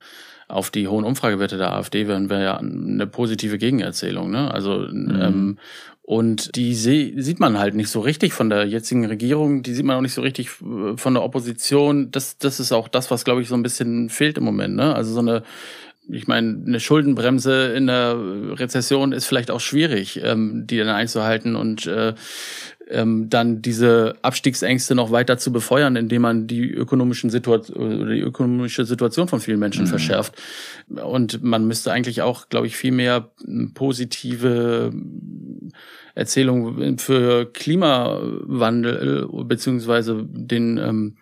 auf die hohen Umfragewerte der AfD wären wäre ja eine positive Gegenerzählung, ne? Also mhm. ähm, und die sieht man halt nicht so richtig von der jetzigen Regierung, die sieht man auch nicht so richtig äh, von der Opposition. Das, das ist auch das, was, glaube ich, so ein bisschen fehlt im Moment. Ne? Also so eine, ich meine, eine Schuldenbremse in der Rezession ist vielleicht auch schwierig, ähm, die dann einzuhalten und äh, ähm, dann diese Abstiegsängste noch weiter zu befeuern, indem man die ökonomischen Situation die ökonomische Situation von vielen Menschen mhm. verschärft. Und man müsste eigentlich auch, glaube ich, viel mehr positive Erzählung für Klimawandel beziehungsweise den ähm,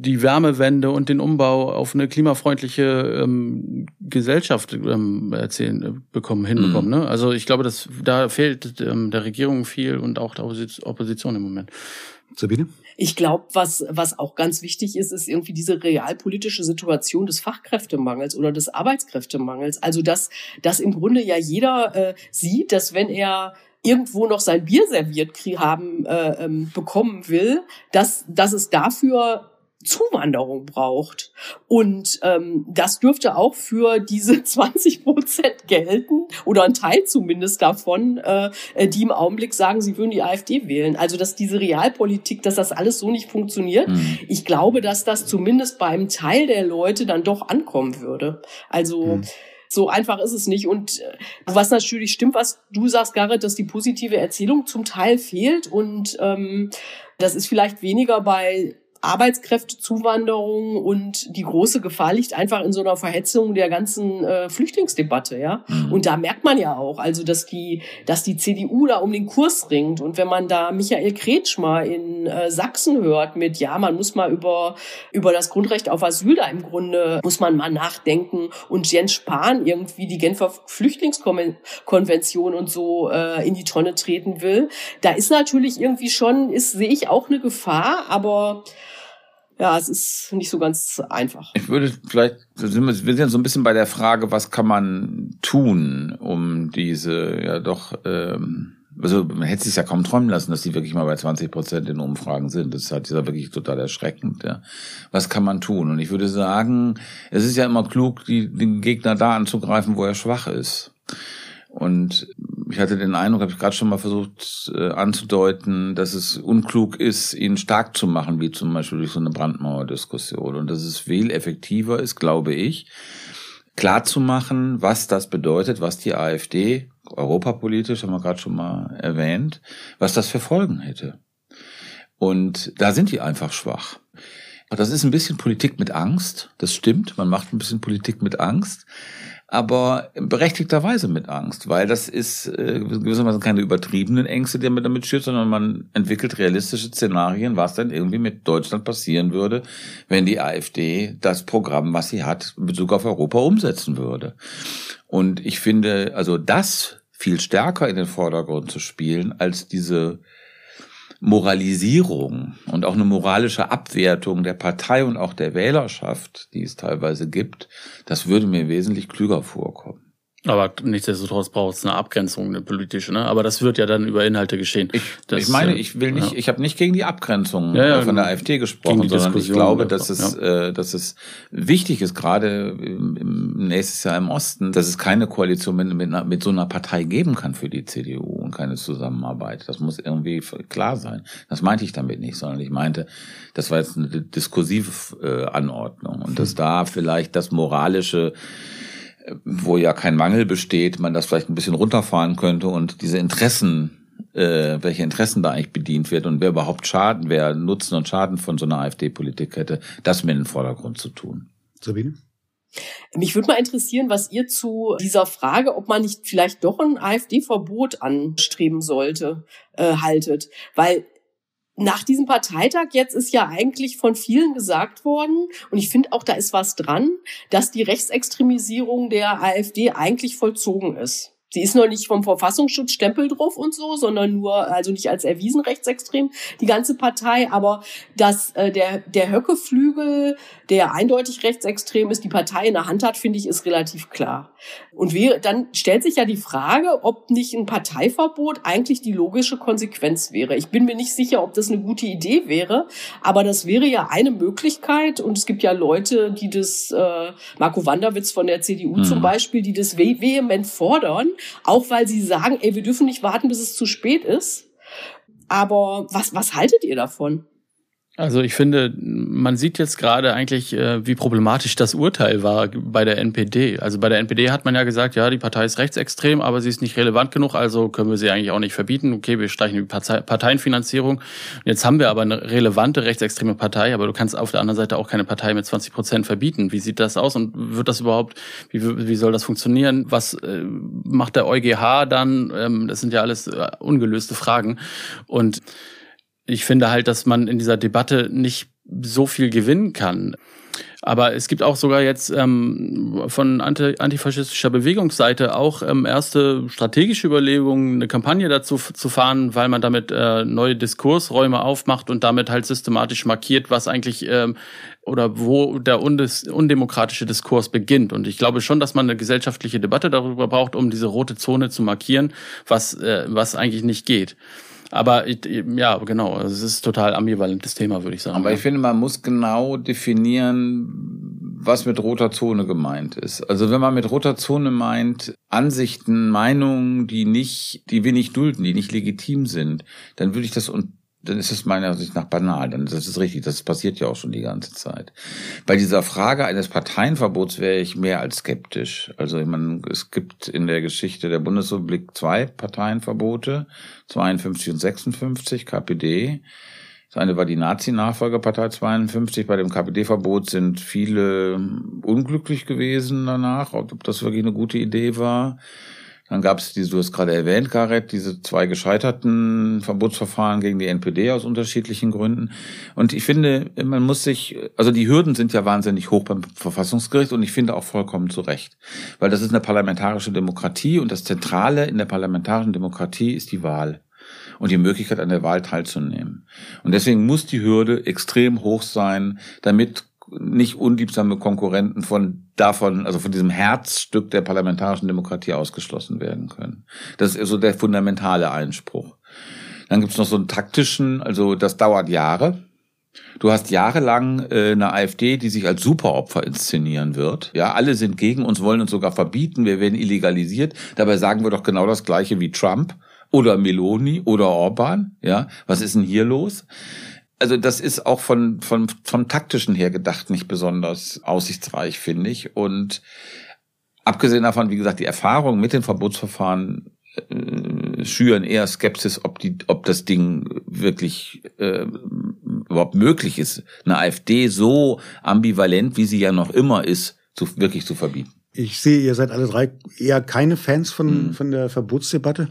die Wärmewende und den Umbau auf eine klimafreundliche ähm, Gesellschaft ähm, erzählen äh, bekommen hinbekommen. Mhm. Ne? Also ich glaube, dass da fehlt ähm, der Regierung viel und auch der Opposition im Moment. Sabine? Ich glaube, was, was auch ganz wichtig ist, ist irgendwie diese realpolitische Situation des Fachkräftemangels oder des Arbeitskräftemangels. Also dass, dass im Grunde ja jeder äh, sieht, dass wenn er irgendwo noch sein Bier serviert haben äh, ähm, bekommen will, dass, dass es dafür Zuwanderung braucht. Und ähm, das dürfte auch für diese 20 Prozent gelten oder ein Teil zumindest davon, äh, die im Augenblick sagen, sie würden die AfD wählen. Also dass diese Realpolitik, dass das alles so nicht funktioniert. Mhm. Ich glaube, dass das zumindest bei einem Teil der Leute dann doch ankommen würde. Also mhm. So einfach ist es nicht. Und äh, was natürlich stimmt, was du sagst, Garrett, dass die positive Erzählung zum Teil fehlt. Und ähm, das ist vielleicht weniger bei Arbeitskräftezuwanderung und die große Gefahr liegt einfach in so einer Verhetzung der ganzen äh, Flüchtlingsdebatte, ja. Mhm. Und da merkt man ja auch, also dass die, dass die CDU da um den Kurs ringt. Und wenn man da Michael Kretschmer in äh, Sachsen hört mit, ja, man muss mal über über das Grundrecht auf Asyl da im Grunde muss man mal nachdenken und Jens Spahn irgendwie die Genfer Flüchtlingskonvention und so äh, in die Tonne treten will, da ist natürlich irgendwie schon, ist sehe ich auch eine Gefahr, aber ja, es ist nicht so ganz einfach. Ich würde vielleicht, wir sind ja so ein bisschen bei der Frage, was kann man tun, um diese ja doch, ähm, also man hätte sich ja kaum träumen lassen, dass die wirklich mal bei 20 Prozent in Umfragen sind. Das ist halt ja wirklich total erschreckend. Ja. Was kann man tun? Und ich würde sagen, es ist ja immer klug, die, den Gegner da anzugreifen, wo er schwach ist. Und ich hatte den Eindruck, habe ich gerade schon mal versucht äh, anzudeuten, dass es unklug ist, ihn stark zu machen, wie zum Beispiel durch so eine Brandmauerdiskussion. Und dass es viel effektiver ist, glaube ich, klar zu machen, was das bedeutet, was die AfD, europapolitisch, haben wir gerade schon mal erwähnt, was das für Folgen hätte. Und da sind die einfach schwach. Das ist ein bisschen Politik mit Angst, das stimmt, man macht ein bisschen Politik mit Angst aber berechtigterweise mit Angst, weil das ist äh, gewissermaßen keine übertriebenen Ängste, die man damit schürt, sondern man entwickelt realistische Szenarien, was dann irgendwie mit Deutschland passieren würde, wenn die AfD das Programm, was sie hat, in Bezug auf Europa umsetzen würde. Und ich finde, also das viel stärker in den Vordergrund zu spielen, als diese Moralisierung und auch eine moralische Abwertung der Partei und auch der Wählerschaft, die es teilweise gibt, das würde mir wesentlich klüger vorkommen. Aber nichtsdestotrotz braucht es eine Abgrenzung, eine politische. Ne? Aber das wird ja dann über Inhalte geschehen. Ich, das, ich meine, ich will nicht, ja. ich habe nicht gegen die Abgrenzung Ja, ja, von der AfD gesprochen, sondern ich Diskussion glaube, einfach, dass es, äh, dass es wichtig ist, gerade im, im nächstes Jahr im Osten, dass es keine Koalition mit, mit, mit so einer Partei geben kann für die CDU und keine Zusammenarbeit. Das muss irgendwie klar sein. Das meinte ich damit nicht, sondern ich meinte, das war jetzt eine diskursive äh, Anordnung und dass da vielleicht das moralische wo ja kein Mangel besteht, man das vielleicht ein bisschen runterfahren könnte und diese Interessen, äh, welche Interessen da eigentlich bedient wird und wer überhaupt Schaden, wer Nutzen und Schaden von so einer AfD-Politik hätte, das mir in den Vordergrund zu tun. Sabine? Mich würde mal interessieren, was ihr zu dieser Frage, ob man nicht vielleicht doch ein AfD-Verbot anstreben sollte, äh, haltet. Weil nach diesem Parteitag jetzt ist ja eigentlich von vielen gesagt worden, und ich finde auch, da ist was dran, dass die Rechtsextremisierung der AfD eigentlich vollzogen ist. Sie ist noch nicht vom Verfassungsschutz Stempel drauf und so, sondern nur, also nicht als erwiesen rechtsextrem, die ganze Partei, aber dass äh, der, der Höcke-Flügel, der eindeutig rechtsextrem ist, die Partei in der Hand hat, finde ich, ist relativ klar. Und wir, dann stellt sich ja die Frage, ob nicht ein Parteiverbot eigentlich die logische Konsequenz wäre. Ich bin mir nicht sicher, ob das eine gute Idee wäre, aber das wäre ja eine Möglichkeit und es gibt ja Leute, die das, äh, Marco Wanderwitz von der CDU Mhm. zum Beispiel, die das ve vehement fordern, auch weil sie sagen, ey, wir dürfen nicht warten, bis es zu spät ist. Aber was, was haltet ihr davon? Also ich finde, man sieht jetzt gerade eigentlich, äh, wie problematisch das Urteil war bei der NPD. Also bei der NPD hat man ja gesagt, ja, die Partei ist rechtsextrem, aber sie ist nicht relevant genug, also können wir sie eigentlich auch nicht verbieten. Okay, wir streichen die Partei Parteienfinanzierung. Jetzt haben wir aber eine relevante rechtsextreme Partei, aber du kannst auf der anderen Seite auch keine Partei mit 20 Prozent verbieten. Wie sieht das aus und wird das überhaupt, wie, wie soll das funktionieren? Was äh, macht der EuGH dann? Ähm, das sind ja alles äh, ungelöste Fragen. Und ich finde halt, dass man in dieser Debatte nicht so viel gewinnen kann. Aber es gibt auch sogar jetzt ähm, von anti antifaschistischer Bewegungsseite auch ähm, erste strategische Überlegungen, eine Kampagne dazu zu fahren, weil man damit äh, neue Diskursräume aufmacht und damit halt systematisch markiert, was eigentlich ähm, oder wo der undes undemokratische Diskurs beginnt. Und ich glaube schon, dass man eine gesellschaftliche Debatte darüber braucht, um diese rote Zone zu markieren, was, äh, was eigentlich nicht geht. Aber ja, genau, es ist total ambivalentes Thema, würde ich sagen. Aber ich finde, man muss genau definieren, was mit roter Zone gemeint ist. Also wenn man mit roter Zone meint, Ansichten, Meinungen, die nicht, die wir nicht dulden, die nicht legitim sind, dann würde ich das und dann ist es meiner Sicht nach banal. Dann ist richtig. Das passiert ja auch schon die ganze Zeit. Bei dieser Frage eines Parteienverbots wäre ich mehr als skeptisch. Also ich meine, es gibt in der Geschichte der Bundesrepublik zwei Parteienverbote, 52 und 56 KPD. Das eine war die Nazi-Nachfolgerpartei 52. Bei dem KPD-Verbot sind viele unglücklich gewesen danach, ob das wirklich eine gute Idee war. Dann gab es du hast gerade erwähnt, Gareth, diese zwei gescheiterten Verbotsverfahren gegen die NPD aus unterschiedlichen Gründen. Und ich finde, man muss sich, also die Hürden sind ja wahnsinnig hoch beim Verfassungsgericht und ich finde auch vollkommen zu Recht. Weil das ist eine parlamentarische Demokratie und das Zentrale in der parlamentarischen Demokratie ist die Wahl und die Möglichkeit, an der Wahl teilzunehmen. Und deswegen muss die Hürde extrem hoch sein, damit nicht unliebsame Konkurrenten von davon, also von diesem Herzstück der parlamentarischen Demokratie ausgeschlossen werden können. Das ist so der fundamentale Einspruch. Dann gibt's noch so einen taktischen, also das dauert Jahre. Du hast jahrelang äh, eine AfD, die sich als Superopfer inszenieren wird. Ja, alle sind gegen uns, wollen uns sogar verbieten, wir werden illegalisiert. Dabei sagen wir doch genau das Gleiche wie Trump oder Meloni oder Orban. Ja, was ist denn hier los? Also das ist auch von, von, vom taktischen her gedacht nicht besonders aussichtsreich, finde ich. Und abgesehen davon, wie gesagt, die Erfahrung mit den Verbotsverfahren äh, schüren eher Skepsis, ob die, ob das Ding wirklich äh, überhaupt möglich ist, eine AfD so ambivalent, wie sie ja noch immer ist, zu, wirklich zu verbieten. Ich sehe, ihr seid alle drei eher keine Fans von, Mhm. von der Verbotsdebatte.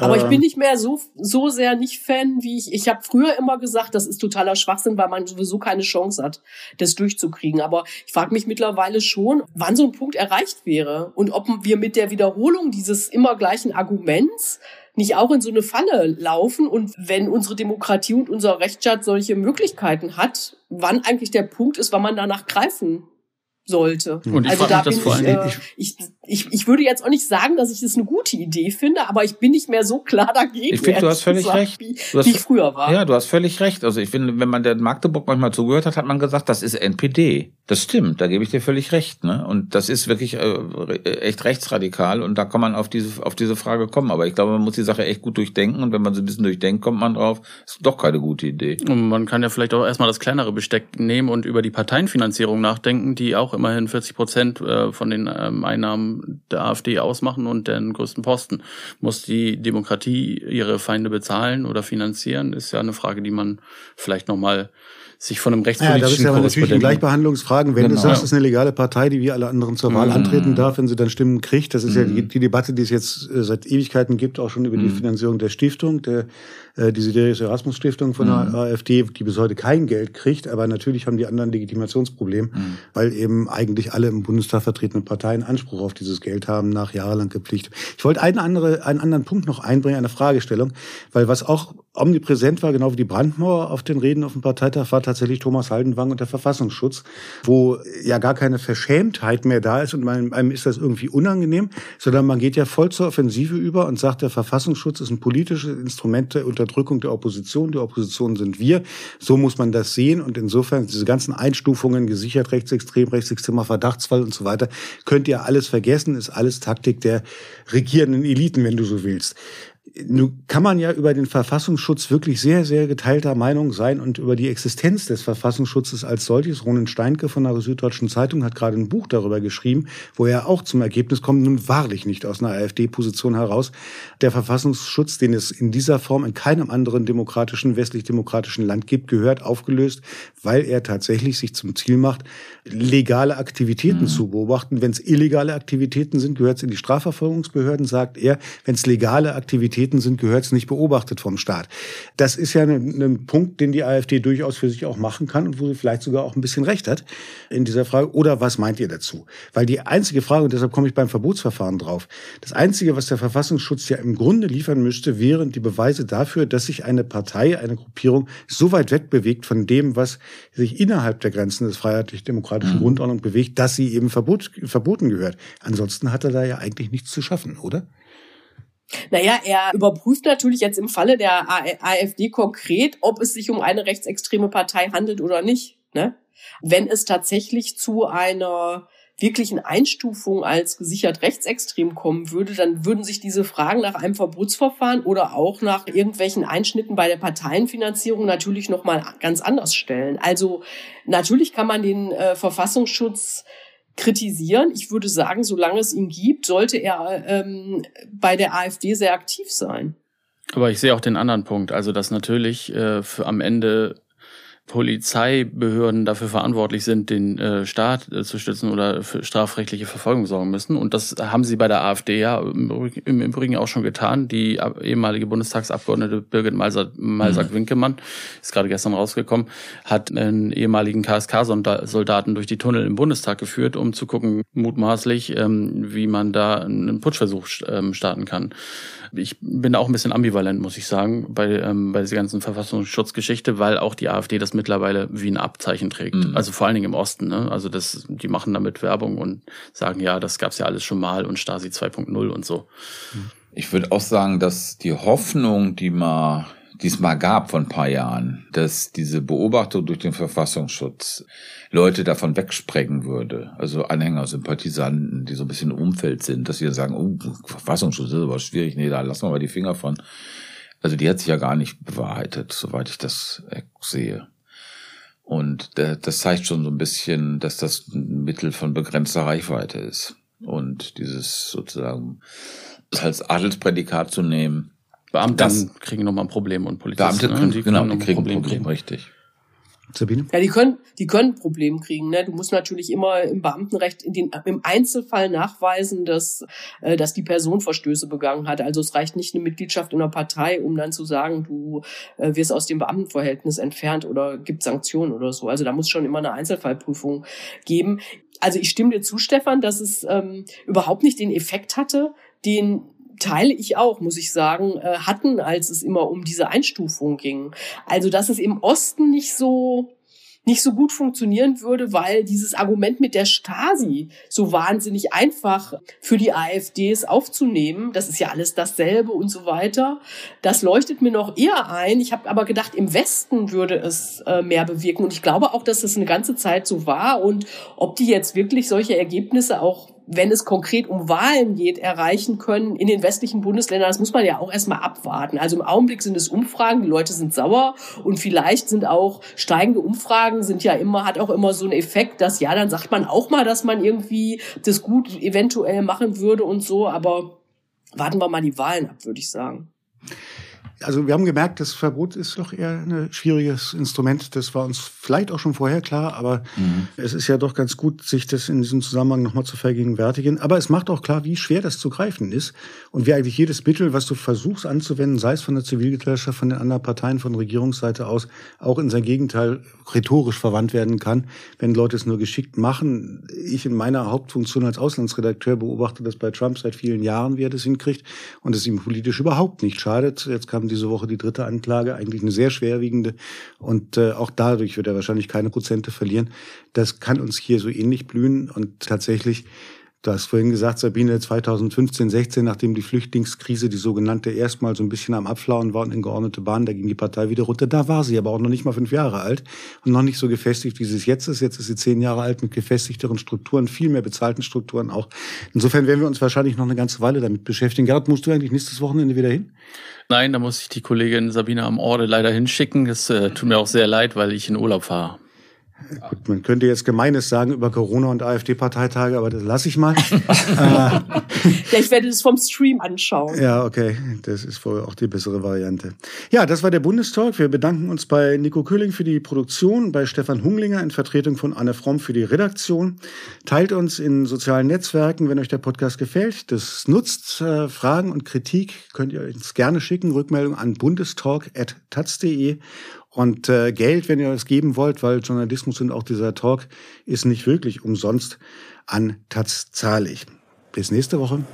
Aber ich Ähm, bin nicht mehr so, so sehr nicht Fan, wie ich. Ich habe früher immer gesagt, das ist totaler Schwachsinn, weil man sowieso keine Chance hat, das durchzukriegen. Aber ich frage mich mittlerweile schon, wann so ein Punkt erreicht wäre und ob wir mit der Wiederholung dieses immer gleichen Arguments nicht auch in so eine Falle laufen und wenn unsere Demokratie und unser Rechtsstaat solche Möglichkeiten hat, wann eigentlich der Punkt ist, wann man danach greifen sollte. Und ich also frag da mich das bin vor ich, äh, ich, ich, ich würde jetzt auch nicht sagen, dass ich das eine gute Idee finde, aber ich bin nicht mehr so klar dagegen. Ich finde, du hast völlig gesagt, recht. Wie, Du hast, wie ich früher war. Ja, du hast völlig recht. Also ich finde, wenn man der Magdeburg manchmal zugehört hat, hat man gesagt, das ist NPD. Das stimmt, da gebe ich dir völlig recht. Ne? Und das ist wirklich äh, echt rechtsradikal und da kann man auf diese, auf diese Frage kommen. Aber ich glaube, man muss die Sache echt gut durchdenken und wenn man sie ein bisschen durchdenkt, kommt man drauf, ist doch keine gute Idee. Und man kann ja vielleicht auch erstmal das kleinere Besteck nehmen und über die Parteienfinanzierung nachdenken, die auch immerhin 40 Prozent äh, von den der AfD ausmachen und den größten Posten. Muss die Demokratie ihre Feinde bezahlen oder finanzieren, ist ja eine Frage, die man vielleicht nochmal sich von einem Ja, das ist rechtspolitischen ja natürlich die Korrespondenten- Gleichbehandlungsfragen. Wenn Genau. du sagst, es ist eine legale Partei, die wie alle anderen zur Wahl Mhm. antreten darf, wenn sie dann Stimmen kriegt, das ist ja Mhm. die, die Debatte, die es jetzt äh, seit Ewigkeiten gibt, auch schon über die Finanzierung der Stiftung, der äh, die Siderius Erasmus Stiftung von der AfD, die bis heute kein Geld kriegt, aber natürlich haben die anderen Legitimationsproblem, weil eben eigentlich alle im Bundestag vertretenen Parteien Anspruch auf dieses Geld haben, nach jahrelang gepflichtet. Ich wollte einen, andere, einen anderen Punkt noch einbringen, eine Fragestellung, weil was auch omnipräsent war, genau wie die Brandmauer auf den Reden auf dem Parteitag, war tatsächlich Thomas Haldenwang und der Verfassungsschutz, wo ja gar keine Verschämtheit mehr da ist und einem, ist das irgendwie unangenehm, sondern man geht ja voll zur Offensive über und sagt, der Verfassungsschutz ist ein politisches Instrument der Unterdrückung der Opposition. Die Opposition sind wir. So muss man das sehen und insofern diese ganzen Einstufungen, gesichert rechtsextrem, rechtsextremer Verdachtsfall und so weiter, könnt ihr alles vergessen, ist alles Taktik der regierenden Eliten, wenn du so willst. Nun kann man ja über den Verfassungsschutz wirklich sehr, sehr geteilter Meinung sein und über die Existenz des Verfassungsschutzes als solches. Ronen Steinke von der Süddeutschen Zeitung hat gerade ein Buch darüber geschrieben, wo er auch zum Ergebnis kommt, nun wahrlich nicht aus einer AfD-Position heraus. Der Verfassungsschutz, den es in dieser Form in keinem anderen demokratischen, westlich-demokratischen Land gibt, gehört aufgelöst, weil er tatsächlich sich zum Ziel macht, legale Aktivitäten zu beobachten. Wenn es illegale Aktivitäten sind, gehört es in die Strafverfolgungsbehörden, sagt er. Wenn es legale Aktivitäten sind, gehört es nicht beobachtet vom Staat. Das ist ja ein, ein Punkt, den die AfD durchaus für sich auch machen kann und wo sie vielleicht sogar auch ein bisschen recht hat in dieser Frage. Oder was meint ihr dazu? Weil die einzige Frage, und deshalb komme ich beim Verbotsverfahren drauf, das Einzige, was der Verfassungsschutz ja im Grunde liefern müsste, wären die Beweise dafür, dass sich eine Partei, eine Gruppierung so weit wegbewegt von dem, was sich innerhalb der Grenzen des freiheitlich-demokratischen Grundordnung bewegt, dass sie eben verbot, verboten gehört. Ansonsten hat er da ja eigentlich nichts zu schaffen, oder? Naja, er überprüft natürlich jetzt im Falle der AfD konkret, ob es sich um eine rechtsextreme Partei handelt oder nicht. Ne? Wenn es tatsächlich zu einer wirklichen Einstufung als gesichert rechtsextrem kommen würde, dann würden sich diese Fragen nach einem Verbotsverfahren oder auch nach irgendwelchen Einschnitten bei der Parteienfinanzierung natürlich noch mal ganz anders stellen. Also natürlich kann man den äh, Verfassungsschutz kritisieren. Ich würde sagen, solange es ihn gibt, sollte er ähm, bei der AfD sehr aktiv sein. Aber ich sehe auch den anderen Punkt, also dass natürlich äh, für am Ende Polizeibehörden dafür verantwortlich sind, den äh, Staat äh, zu stützen oder für strafrechtliche Verfolgung sorgen müssen. Und das haben sie bei der AfD ja im, Übrigen- im Übrigen auch schon getan. Die ab- ehemalige Bundestagsabgeordnete Birgit Malsack-Winkemann ist gerade gestern rausgekommen, hat einen ehemaligen KSK-Soldaten durch die Tunnel im Bundestag geführt, um zu gucken, mutmaßlich, ähm, wie man da einen Putschversuch ähm, starten kann. Ich bin auch ein bisschen ambivalent, muss ich sagen, bei, ähm, bei dieser ganzen Verfassungsschutzgeschichte, weil auch die AfD das mittlerweile wie ein Abzeichen trägt. Mhm. Also vor allen Dingen im Osten. Ne? Also das, die machen damit Werbung und sagen, ja, das gab's ja alles schon mal und Stasi 2.0 und so. Ich würde auch sagen, dass die Hoffnung, die mal die es mal gab vor ein paar Jahren, dass diese Beobachtung durch den Verfassungsschutz Leute davon wegsprengen würde, also Anhänger, Sympathisanten, die so ein bisschen im Umfeld sind, dass sie dann sagen, oh, Verfassungsschutz ist aber schwierig, nee, da lassen wir mal die Finger von. Also die hat sich ja gar nicht bewahrheitet, soweit ich das sehe. Und das zeigt schon so ein bisschen, dass das ein Mittel von begrenzter Reichweite ist. Und dieses sozusagen als Adelsprädikat zu nehmen, Beamte Das- kriegen nochmal ein Problem und Polizisten. Beamte, ne? kriegen, genau, noch die kriegen ein Problem, kriegen. richtig. Sabine? Ja, die können, die können ein Problem kriegen. Ne? Du musst natürlich immer im Beamtenrecht in den, im Einzelfall nachweisen, dass, äh, dass die Person Verstöße begangen hat. Also es reicht nicht eine Mitgliedschaft in einer Partei, um dann zu sagen, du äh, wirst aus dem Beamtenverhältnis entfernt oder gibt Sanktionen oder so. Also da muss schon immer eine Einzelfallprüfung geben. Also ich stimme dir zu, Stefan, dass es ähm, überhaupt nicht den Effekt hatte, den teile ich auch, muss ich sagen, äh, hatten, als es immer um diese Einstufung ging. Also, dass es im Osten nicht so nicht so gut funktionieren würde, weil dieses Argument mit der Stasi so wahnsinnig einfach für die AfDs aufzunehmen, das ist ja alles dasselbe und so weiter, das leuchtet mir noch eher ein. Ich habe aber gedacht, im Westen würde es äh, mehr bewirken und ich glaube auch, dass das eine ganze Zeit so war und ob die jetzt wirklich solche Ergebnisse auch wenn es konkret um Wahlen geht, erreichen können in den westlichen Bundesländern, das muss man ja auch erstmal abwarten. Also im Augenblick sind es Umfragen, die Leute sind sauer und vielleicht sind auch steigende Umfragen sind ja immer, hat auch immer so einen Effekt, dass ja, dann sagt man auch mal, dass man irgendwie das gut eventuell machen würde und so, aber warten wir mal die Wahlen ab, würde ich sagen. Also wir haben gemerkt, das Verbot ist doch eher ein schwieriges Instrument. Das war uns vielleicht auch schon vorher klar, aber mhm. es ist ja doch ganz gut, sich das in diesem Zusammenhang nochmal zu vergegenwärtigen. Aber es macht auch klar, wie schwer das zu greifen ist und wie eigentlich jedes Mittel, was du versuchst anzuwenden, sei es von der Zivilgesellschaft, von den anderen Parteien, von Regierungsseite aus, auch in sein Gegenteil rhetorisch verwandt werden kann, wenn Leute es nur geschickt machen. Ich in meiner Hauptfunktion als Auslandsredakteur beobachte das bei Trump seit vielen Jahren, wie er das hinkriegt und es ihm politisch überhaupt nicht schadet. Jetzt kam diese Woche die dritte Anklage, eigentlich eine sehr schwerwiegende. Und äh, auch dadurch wird er wahrscheinlich keine Prozente verlieren. Das kann uns hier so ähnlich blühen. Und tatsächlich Du hast vorhin gesagt, Sabine, 2015, 16, nachdem die Flüchtlingskrise, die sogenannte, erstmal so ein bisschen am Abflauen war und in geordnete Bahn, da ging die Partei wieder runter. Da war sie aber auch noch nicht mal fünf Jahre alt und noch nicht so gefestigt, wie sie es jetzt ist. Jetzt ist sie zehn Jahre alt mit gefestigteren Strukturen, viel mehr bezahlten Strukturen auch. Insofern werden wir uns wahrscheinlich noch eine ganze Weile damit beschäftigen. Gerhard, musst du eigentlich nächstes Wochenende wieder hin? Nein, da muss ich die Kollegin Sabine am Orde leider hinschicken. Es äh, tut mir auch sehr leid, weil ich in Urlaub fahre. Gut, man könnte jetzt Gemeines sagen über Corona und AfD-Parteitage, aber das lasse ich mal. ja, ich werde das vom Stream anschauen. Ja, okay. Das ist wohl auch die bessere Variante. Ja, das war der Bundestalk. Wir bedanken uns bei Nico Köhling für die Produktion, bei Stefan Hunglinger in Vertretung von Anne Fromm für die Redaktion. Teilt uns in sozialen Netzwerken, wenn euch der Podcast gefällt. Das nutzt äh, Fragen und Kritik könnt ihr uns gerne schicken. Rückmeldung an bundestalk.taz.de und äh, Geld, wenn ihr es geben wollt, weil Journalismus und auch dieser Talk ist nicht wirklich umsonst an Taz zahlig. Bis nächste Woche.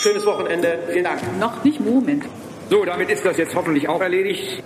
Schönes Wochenende. Vielen Dank. Noch nicht Moment. So, damit ist das jetzt hoffentlich auch erledigt.